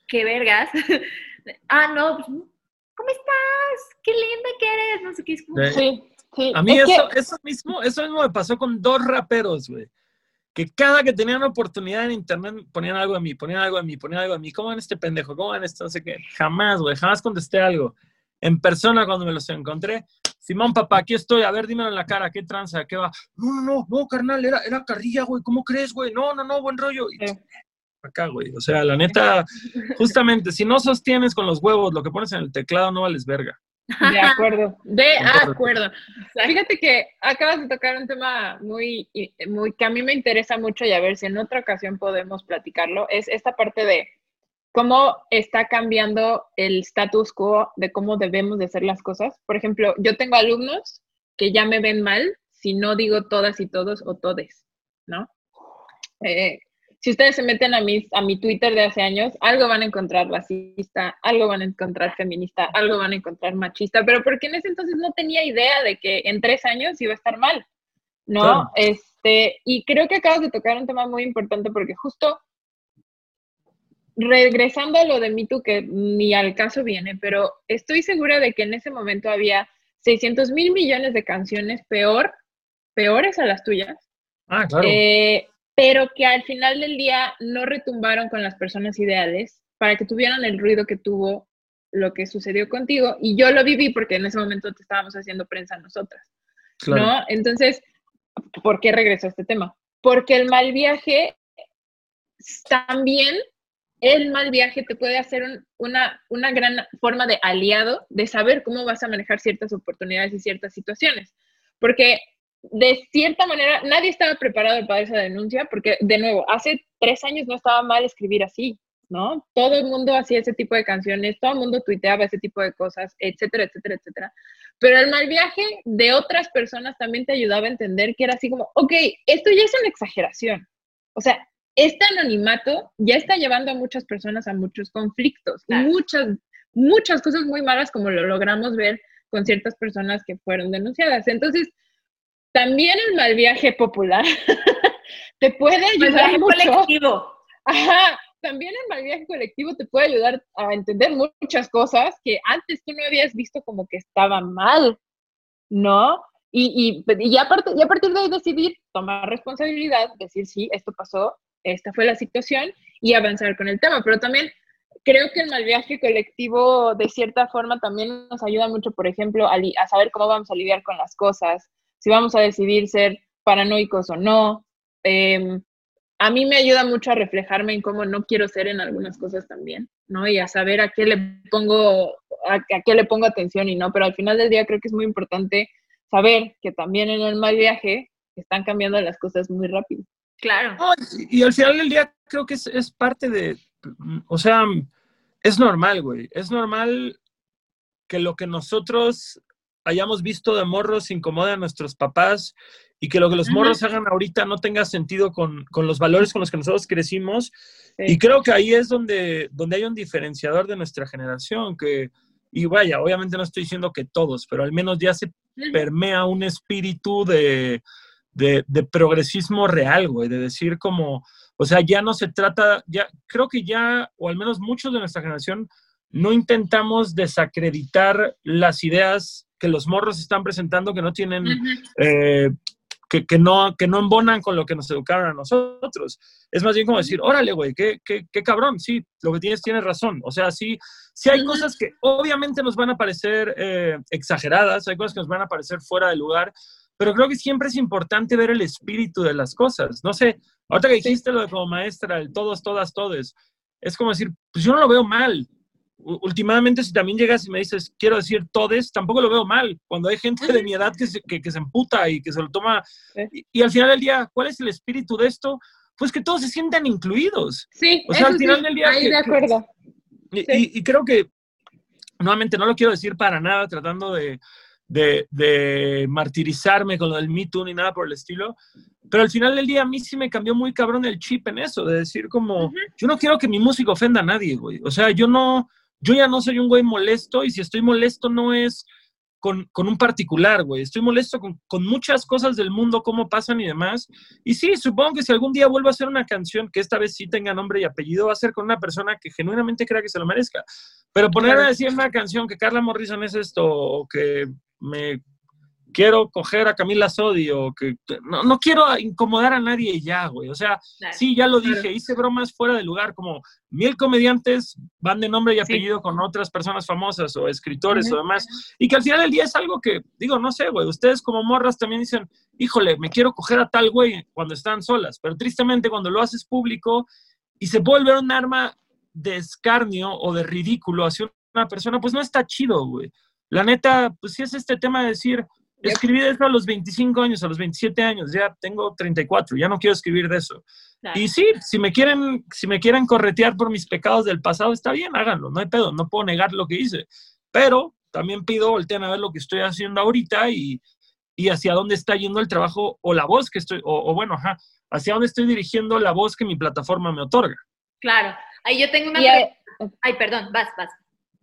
qué vergas. ah, no, pues, ¿cómo estás? Qué linda que eres, no sé qué. Es como, Sí. Sí. A mí Es que- eso, eso, mismo, eso mismo me pasó con dos raperos, güey. Que cada que tenían oportunidad en internet ponían algo de mí, ponían algo de mí, ponían algo de mí. ¿Cómo van este pendejo? ¿Cómo van esto? No sé qué. Jamás, güey, jamás contesté algo. En persona cuando me los encontré, Simón, papá, aquí estoy, a ver, dímelo en la cara, ¿qué tranza? ¿Qué va? No, no, no, no, carnal, era, era carrilla, güey, ¿cómo crees, güey? No, no, no, buen rollo. Y acá, güey. O sea, la neta, justamente, si no sostienes con los huevos lo que pones en el teclado, no vales verga. De acuerdo, de acuerdo. Fíjate que acabas de tocar un tema muy, muy que a mí me interesa mucho y a ver si en otra ocasión podemos platicarlo, es esta parte de cómo está cambiando el status quo de cómo debemos de hacer las cosas. Por ejemplo, yo tengo alumnos que ya me ven mal si no digo todas y todos o todes, ¿no? Eh, si ustedes se meten a mi, a mi Twitter de hace años, algo van a encontrar racista, algo van a encontrar feminista, algo van a encontrar machista, pero porque en ese entonces no tenía idea de que en tres años iba a estar mal, ¿no? Claro. Este, y creo que acabas de tocar un tema muy importante porque justo regresando a lo de Me Too, que ni al caso viene, pero estoy segura de que en ese momento había 600 mil millones de canciones peor, peores a las tuyas, Ah, claro. eh, pero que al final del día no retumbaron con las personas ideales para que tuvieran el ruido que tuvo lo que sucedió contigo. Y yo lo viví porque en ese momento te estábamos haciendo prensa nosotras, claro. ¿no? Entonces, ¿por qué regreso a este tema? Porque el mal viaje también el mal viaje te puede hacer una, una gran forma de aliado de saber cómo vas a manejar ciertas oportunidades y ciertas situaciones. Porque de cierta manera nadie estaba preparado para esa denuncia, porque de nuevo, hace tres años no estaba mal escribir así, ¿no? Todo el mundo hacía ese tipo de canciones, todo el mundo tuiteaba ese tipo de cosas, etcétera, etcétera, etcétera. Pero el mal viaje de otras personas también te ayudaba a entender que era así como, ok, esto ya es una exageración. O sea, este anonimato ya está llevando a muchas personas a muchos conflictos y muchas, muchas cosas muy malas como lo logramos ver con ciertas personas que fueron denunciadas. Entonces, también el mal viaje popular te puede ayudar el mucho. colectivo. Ajá, también el mal viaje colectivo te puede ayudar a entender muchas cosas que antes tú no habías visto como que estaban mal, ¿no? Y, y, y, a partir, y a partir de ahí decidir tomar responsabilidad, decir, sí, esto pasó, esta fue la situación y avanzar con el tema. Pero también creo que el mal viaje colectivo, de cierta forma, también nos ayuda mucho, por ejemplo, a, a saber cómo vamos a lidiar con las cosas, si vamos a decidir ser paranoicos o no. Eh, a mí me ayuda mucho a reflejarme en cómo no quiero ser en algunas cosas también, ¿no? Y a saber a qué le pongo, a, qué le pongo atención y no, pero al final del día creo que es muy importante saber que también en el mal viaje están cambiando las cosas muy rápido. Claro. No, y, y al final del día creo que es, es parte de, o sea, es normal, güey, es normal que lo que nosotros hayamos visto de morros incomode a nuestros papás y que lo que los morros uh -huh. hagan ahorita no tenga sentido con, con, los valores con los que nosotros crecimos. Sí. Y creo que ahí es donde, donde hay un diferenciador de nuestra generación, que, y vaya, obviamente no estoy diciendo que todos, pero al menos ya se permea un espíritu de, de, de, progresismo real, güey, de decir como, o sea, ya no se trata, ya creo que ya, o al menos muchos de nuestra generación, no intentamos desacreditar las ideas que los morros están presentando que no tienen, uh -huh. eh, que, que, no, que no embonan con lo que nos educaron a nosotros. Es más bien como decir, órale, güey, qué, qué, qué, cabrón, sí, lo que tienes tienes razón. O sea, sí, sí hay uh -huh. cosas que obviamente nos van a parecer eh, exageradas, hay cosas que nos van a parecer fuera de lugar, pero creo que siempre es importante ver el espíritu de las cosas. No sé, ahorita que dijiste lo de como maestra, el todos, todas, todes, es como decir, pues yo no lo veo mal, últimamente si también llegas y me dices, quiero decir todes, tampoco lo veo mal. Cuando hay gente de mi edad que se, que, que se emputa y que se lo toma. Y, y, al final del día, ¿cuál es el espíritu de esto? Pues que todos se sientan incluidos. Sí, o sea, al final sí, del día. Ahí que, de acuerdo. Y, sí. y, y, creo que, nuevamente, no lo quiero decir para nada, tratando de, de, de martirizarme con lo del Me Too ni nada por el estilo, pero al final del día a mí sí me cambió muy cabrón el chip en eso, de decir como, uh -huh. yo no quiero que mi música ofenda a nadie, güey. O sea, yo no yo ya no soy un güey molesto y si estoy molesto no es con, con un particular, güey. Estoy molesto con, con, muchas cosas del mundo, cómo pasan y demás. Y sí, supongo que si algún día vuelvo a hacer una canción que esta vez sí tenga nombre y apellido, va a ser con una persona que genuinamente crea que se lo merezca. Pero poner a decir una canción que Carla Morrison es esto o que me quiero coger a Camila Sodi o que no, no, quiero incomodar a nadie ya, güey. O sea, claro, sí, ya lo dije, hice bromas fuera de lugar, como mil comediantes van de nombre y apellido sí. con otras personas famosas o escritores uh -huh. o demás, y que al final del día es algo que, digo, no sé, güey, ustedes como morras también dicen, híjole, me quiero coger a tal güey cuando están solas, pero tristemente cuando lo haces público y se volver un arma de escarnio o de ridículo hacia una persona, pues no está chido, güey. La neta, pues sí es este tema de decir, Escribí de eso a los 25 años, a los 27 años, ya tengo 34, ya no quiero escribir de eso. Claro. Y sí, si me, quieren, si me quieren corretear por mis pecados del pasado, está bien, háganlo, no hay pedo, no puedo negar lo que hice. Pero también pido, voltean a ver lo que estoy haciendo ahorita y, y hacia dónde está yendo el trabajo o la voz que estoy, o, o bueno, ajá, hacia dónde estoy dirigiendo la voz que mi plataforma me otorga. Claro, ahí yo tengo una... Hay... Ay, perdón, vas, vas.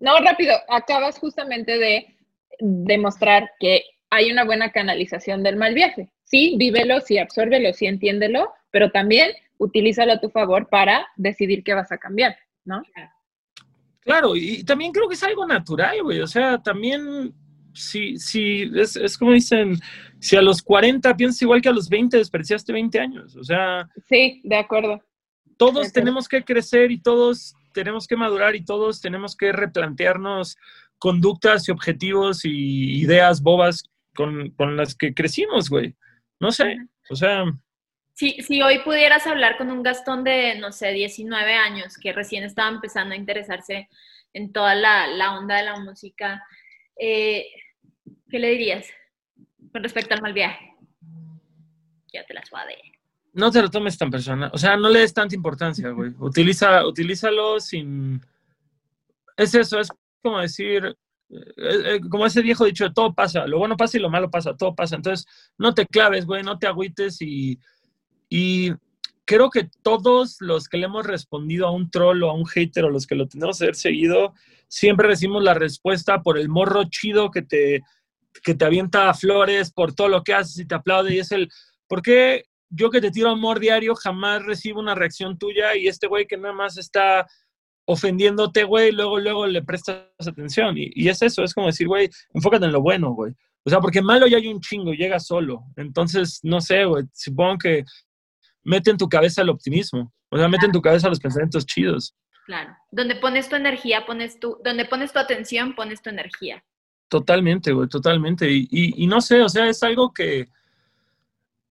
No, rápido, acabas justamente de demostrar que hay una buena canalización del mal viaje. Sí, vívelo, sí, absórbelo, sí, entiéndelo, pero también utilízalo a tu favor para decidir qué vas a cambiar, ¿no? Claro, y también creo que es algo natural, güey. O sea, también, si, si es, es, como dicen, si a los 40 piensas igual que a los 20, desperdiciaste 20 años. O sea. Sí, de acuerdo. Todos de acuerdo. tenemos que crecer y todos tenemos que madurar y todos tenemos que replantearnos conductas y objetivos y ideas bobas con, con las que crecimos, güey. No sé, o sea, Si, si hoy pudieras hablar con un Gastón de, no sé, 19 años, que recién estaba empezando a interesarse en toda la, la onda de la música, eh, ¿qué le dirías con respecto al mal viaje? Ya te la suave. No te lo tomes tan personal. O sea, no le des tanta importancia, güey. Utiliza, utilízalo sin. Es eso, es como decir, eh, eh, como ese viejo dicho, todo pasa, lo bueno pasa y lo malo pasa, todo pasa. Entonces, no te claves, güey, no te agüites y, y creo que todos los que le hemos respondido a un troll o a un hater o los que lo tenemos que seguido, siempre recibimos la respuesta por el morro chido que te, que te avienta flores, por todo lo que haces y te aplaude y es el, ¿por qué yo que te tiro amor diario jamás recibo una reacción tuya y este güey que nada más está ofendiéndote, güey, luego, luego le prestas atención. Y, y es eso, es como decir, güey, enfócate en lo bueno, güey. O sea, porque malo ya hay un chingo, llega solo. Entonces, no sé, güey, supongo que mete en tu cabeza el optimismo. O sea, mete en tu cabeza los pensamientos chidos. Claro. Donde pones tu energía, pones tu, donde pones tu atención, pones tu energía. Totalmente, güey, totalmente. Y, y- y no sé, o sea, es algo que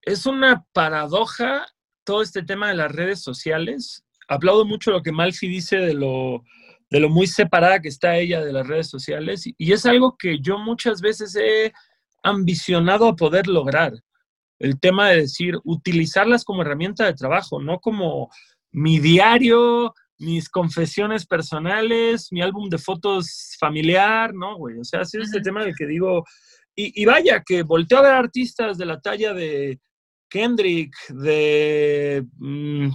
es una paradoja todo este tema de las redes sociales. Aplaudo mucho lo que Malfi dice de lo, de lo muy separada que está ella de las redes sociales. Y, es algo que yo muchas veces he ambicionado a poder lograr. El tema de decir, utilizarlas como herramienta de trabajo, no como mi diario, mis confesiones personales, mi álbum de fotos familiar, ¿no, güey? O sea, es este tema del que digo, y, y vaya, que volteo a ver artistas de la talla de Kendrick, de... mm,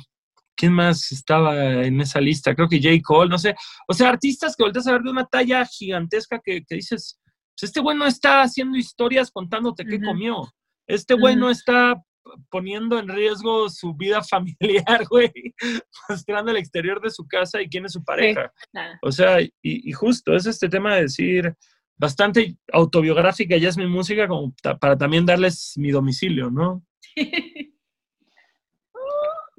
¿Quién más estaba en esa lista? Creo que J. Cole, no sé. O sea, artistas que volteas a ver de una talla gigantesca que, que dices, pues este güey no está haciendo historias contándote qué comió. Este güey no está poniendo en riesgo su vida familiar, güey, mostrando el exterior de su casa y quién es su pareja. O sea, y, y justo es este tema de decir, bastante autobiográfica ya es mi música como para también darles mi domicilio, ¿no?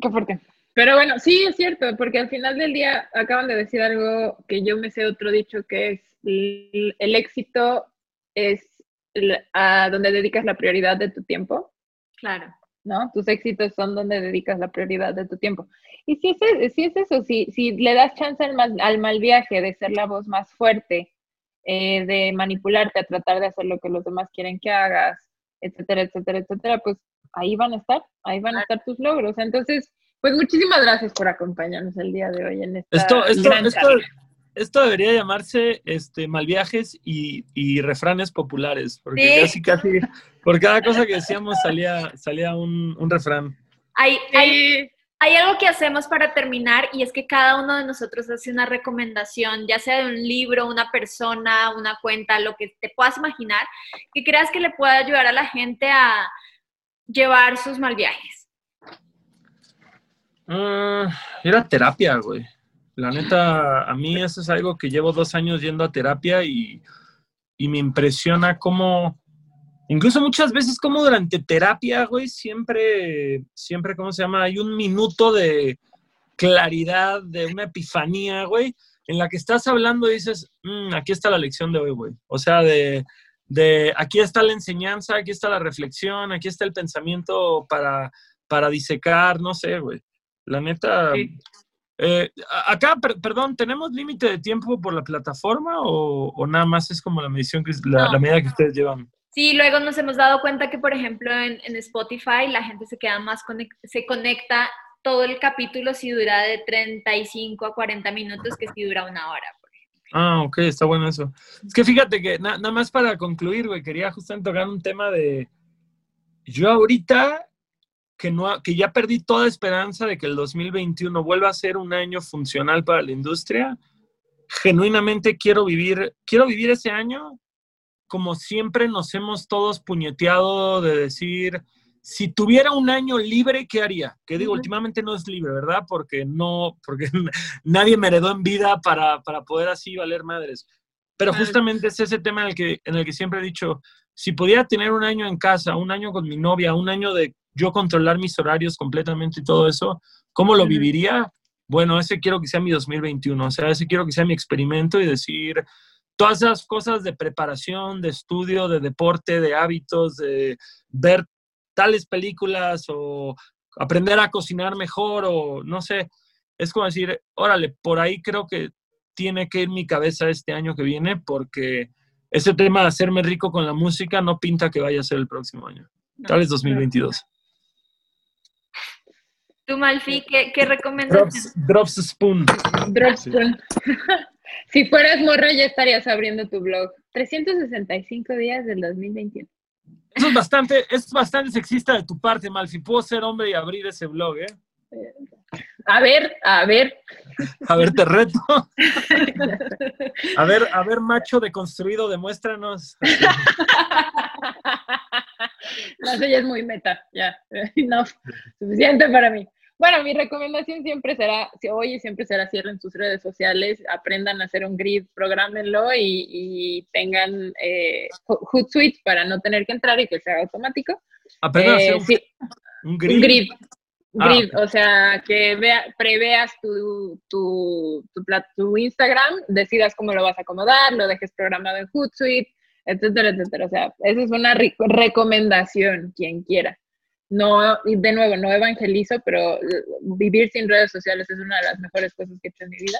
Qué fuerte. Pero bueno, sí es cierto, porque al final del día acaban de decir algo que yo me sé otro dicho que es el, el éxito es el- a donde dedicas la prioridad de tu tiempo, Claro. ¿no? Tus éxitos son donde dedicas la prioridad de tu tiempo. Y si es, e- si es eso, si, si le das chance al mal, al mal viaje de ser la voz más fuerte, eh, de manipularte a tratar de hacer lo que los demás quieren que hagas, etcétera, etcétera, etcétera, pues ahí van a estar, ahí van a estar tus logros. Entonces, pues muchísimas gracias por acompañarnos el día de hoy en esta Esto, esto, gran esto, debería llamarse este, malviajes y, y refranes populares, porque Sí. casi, casi, por cada cosa que decíamos salía, salía un, un refrán. Hay, hay, Sí, hay algo que hacemos para terminar y es que cada uno de nosotros hace una recomendación, ya sea de un libro, una persona, una cuenta, lo que te puedas imaginar, que creas que le pueda ayudar a la gente a llevar sus mal viajes. Era terapia, güey. La neta, a mí eso es algo que llevo dos años yendo a terapia y, y me impresiona cómo, incluso muchas veces como durante terapia, güey, siempre, siempre, ¿cómo se llama? Hay un minuto de claridad, de una epifanía, güey, en la que estás hablando y dices, "Mm, aquí está la lección de hoy, güey. O sea, de, de aquí está la enseñanza, aquí está la reflexión, aquí está el pensamiento para, para disecar, no sé, güey. La neta. Sí. eh, acá, per- perdón, ¿tenemos límite de tiempo por la plataforma o, o nada más es como la medición que la, No. la medida que ustedes llevan? Sí, luego nos hemos dado cuenta que, por ejemplo, en, Spotify la gente se queda más, conec- se conecta todo el capítulo si dura de 35 a 40 minutos que si dura una hora. Ah, ok, está bueno eso. Es que fíjate que na- nada más para concluir, güey, quería justamente tocar un tema de. Yo ahorita que, no, que ya perdí toda esperanza de que el 2021 vuelva a ser un año funcional para la industria, genuinamente quiero vivir, quiero vivir ese año como siempre nos hemos todos puñeteado de decir, si tuviera un año libre, ¿qué haría? Que digo, Ujú. últimamente no es libre, ¿verdad? Porque no, porque nadie me heredó en vida para, para poder así valer madres. Pero justamente es ese tema en el, que, en el que siempre he dicho, si pudiera tener un año en casa, un año con mi novia, un año de yo controlar mis horarios completamente y todo eso, ¿cómo lo viviría? Bueno, ese quiero que sea mi 2021, o sea, ese quiero que sea mi experimento y decir todas esas cosas de preparación, de estudio, de deporte, de hábitos, de ver tales películas o aprender a cocinar mejor o no sé. Es como decir, órale, por ahí creo que tiene que ir mi cabeza este año que viene porque ese tema de hacerme rico con la música no pinta que vaya a ser el próximo año. Tal vez 2022. Tú, Malfi, ¿qué, qué recomiendas? Drops, drops Spoon. Drops Sí. Si fueras morra ya estarías abriendo tu blog. 365 días del 2021. Eso es bastante, es bastante sexista de tu parte, Malfi. Puedo ser hombre y abrir ese blog, ¿eh? A ver, a ver. A ver, te reto. A ver, a ver, macho deconstruido, demuéstranos. No, eso ya es muy meta, ya. No, suficiente para mí. Bueno, mi recomendación siempre será, si oye, siempre será cierren sus redes sociales, aprendan a hacer un grid, programenlo y, y tengan eh, Hootsuite para no tener que entrar y que sea automático. Apenas hacer Eh, un, sí, un un grid. grid. Ah, Grid, o sea, que vea, preveas tu, tu, tu, tu Instagram, decidas cómo lo vas a acomodar, lo dejes programado en Hootsuite, etcétera, etcétera. O sea, esa es una re- recomendación, quien quiera. No, de nuevo, no evangelizo, pero eh, vivir sin redes sociales es una de las mejores cosas que he hecho en mi vida.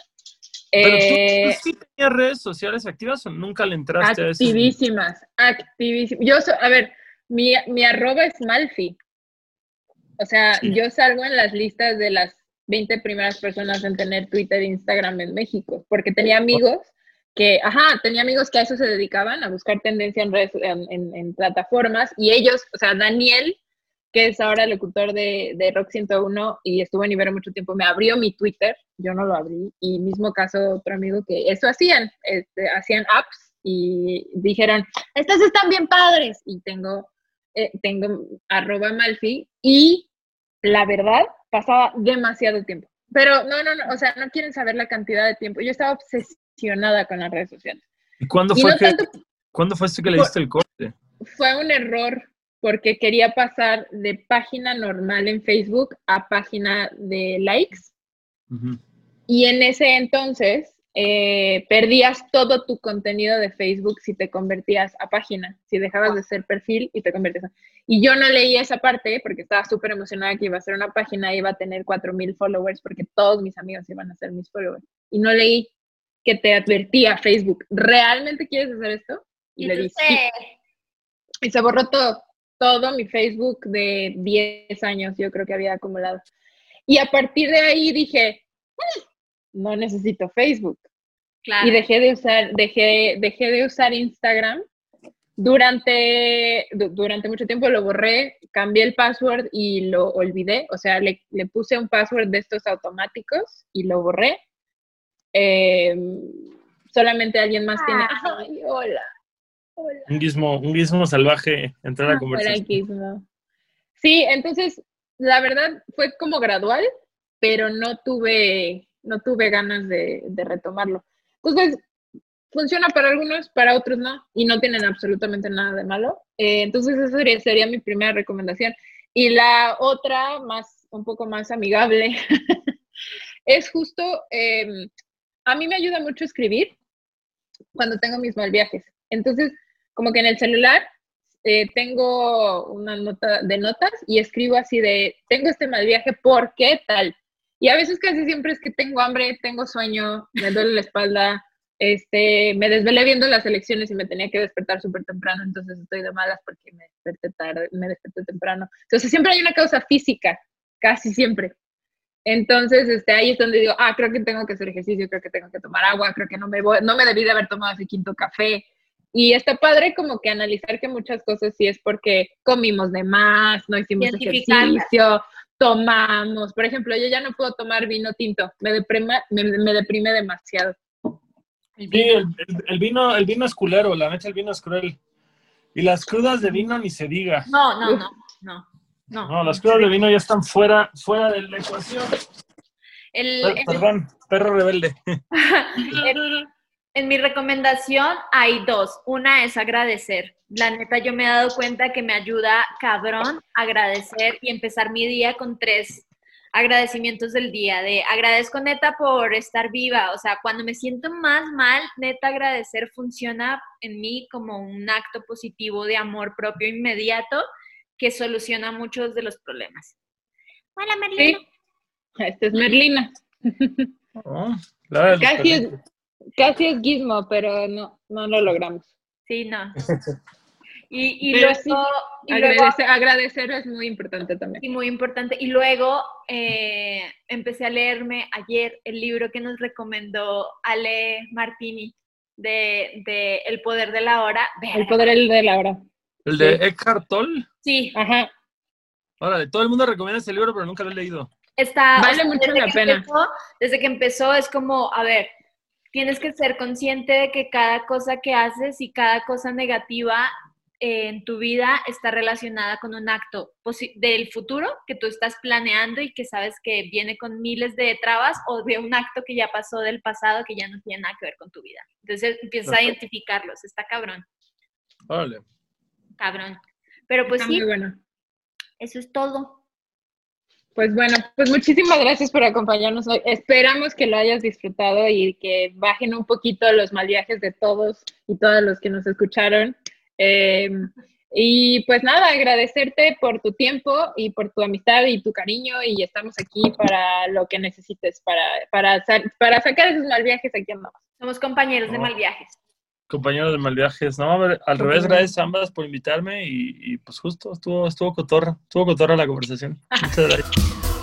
Pero tú, Eh, tú sí tenías redes sociales activas o nunca le entraste a eso? Activísimas, activísimas. Yo, so- a ver, mi, mi arroba es Malfi. O sea, Sí. yo salgo en las listas de las 20 primeras personas en tener Twitter e Instagram en México, porque tenía amigos que, ajá, tenía amigos que a eso se dedicaban, a buscar tendencia en, redes, en, en- en plataformas, y ellos, o sea, Daniel, que es ahora locutor de, de Rock 101 y estuvo en Ibero mucho tiempo, me abrió mi Twitter, yo no lo abrí, y mismo caso otro amigo que eso hacían, este, hacían apps y dijeron, estas están bien padres, y tengo, eh, tengo arroba Malfi, y la verdad, pasaba demasiado tiempo. Pero no, no, no, o sea, no quieren saber la cantidad de tiempo. Yo estaba obsesionada con las redes sociales. ¿Y cuándo Y fue, no que, tanto ¿cuándo fue que le diste el corte? fue un error porque quería pasar de página normal en Facebook a página de likes Ujú. y en ese entonces eh, perdías todo tu contenido de Facebook si te convertías a página, si dejabas de ser perfil y te convertías a... Y yo no leí esa parte porque estaba súper emocionada que iba a ser una página, iba a tener 4.000 followers porque todos mis amigos iban a ser mis followers. Y no leí que te advertía Facebook, ¿realmente quieres hacer esto? Y le dije, sí. Y se borró todo, todo mi Facebook de 10 años, yo creo que había acumulado. Y a partir de ahí dije, "Mm, no necesito Facebook. Claro. Y dejé de usar, dejé, dejé de usar Instagram. Durante, du- durante mucho tiempo lo borré, cambié el password y lo olvidé. O sea, le, le puse un password de estos automáticos y lo borré. Eh, solamente alguien más tiene. Ay, hola. Hola. Un guismo, un guismo salvaje entrar a Ah, conversación. franquismo. Sí, entonces, la verdad fue como gradual, pero no tuve, no tuve ganas de, de retomarlo. Entonces, funciona para algunos, para otros no, y no tienen absolutamente nada de malo. Eh, entonces, esa sería, sería mi primera recomendación. Y la otra, más, un poco más amigable, es justo, eh, a mí me ayuda mucho escribir cuando tengo mis mal viajes. Entonces, como que en el celular eh, tengo una nota de notas y escribo así de, tengo este mal viaje, ¿por qué tal? Y a veces casi siempre es que tengo hambre, tengo sueño, me duele la espalda, este, me desvelé viendo las elecciones y me tenía que despertar súper temprano, entonces estoy de malas porque me desperté tarde, me desperté temprano. Entonces siempre hay una causa física, casi siempre. Entonces, este, ahí es donde digo, ah, creo que tengo que hacer ejercicio, creo que tengo que tomar agua, creo que no me, voy, no me debí de haber tomado ese quinto café. Y está padre como que analizar que muchas cosas sí es porque comimos de más, no hicimos ejercicio, tomamos. Por ejemplo, yo ya no puedo tomar vino tinto, me deprime, me, me deprime demasiado. Sí, el, el- el vino, el vino es culero, la neta el vino es cruel. Y las crudas de vino ni se diga. No, no, no, no. No, No, las crudas de vino ya están fuera, fuera de la ecuación. El- Per- el- Perdón, perro rebelde. en, en mi recomendación hay dos. Una es agradecer. La neta, yo me he dado cuenta que me ayuda cabrón agradecer y empezar mi día con tres agradecimientos del día. De agradezco neta por estar viva. O sea, cuando me siento más mal, neta agradecer funciona en mí como un acto positivo de amor propio inmediato que soluciona muchos de los problemas. Hola, Merlina. Sí. Esta es Merlina. Oh, la verdad, Casi es, casi es Gizmo, pero no, no lo logramos. Sí, no. Y, y luego, sí, y luego- Agradecer, agradecer es muy importante también. y muy importante. Y luego eh, empecé a leerme ayer el libro que nos recomendó Ale Martini de, de El Poder de la Hora. El poder el de la hora. El de Sí. Eckhart Tolle. Sí, Ajá. Órale, todo el mundo recomienda ese libro, pero nunca lo he leído. está. Vale mucho desde la que pena. empezó- desde que empezó es como, a ver, tienes que ser consciente de que cada cosa que haces y cada cosa negativa eh, en tu vida está relacionada con un acto del futuro que tú estás planeando y que sabes que viene con miles de trabas o de un acto que ya pasó del pasado que ya no tiene nada que ver con tu vida. Entonces empiezas a identificarlos. Está cabrón, Órale. cabrón. Pero pues Está sí, muy bueno. eso es todo. Pues bueno, pues muchísimas gracias por acompañarnos hoy. Esperamos que lo hayas disfrutado y que bajen un poquito los mal viajes de todos y todas los que nos escucharon. Eh, y pues nada, agradecerte por tu tiempo y por tu amistad y tu cariño y estamos aquí para lo que necesites, para, para, para sacar esos mal viajes aquí andamos. Somos compañeros de mal viajes. Compañeros de Malviajes. No, al revés, gracias a ambas por invitarme y, y, pues justo estuvo, estuvo cotorra, estuvo cotorra la conversación. Muchas gracias.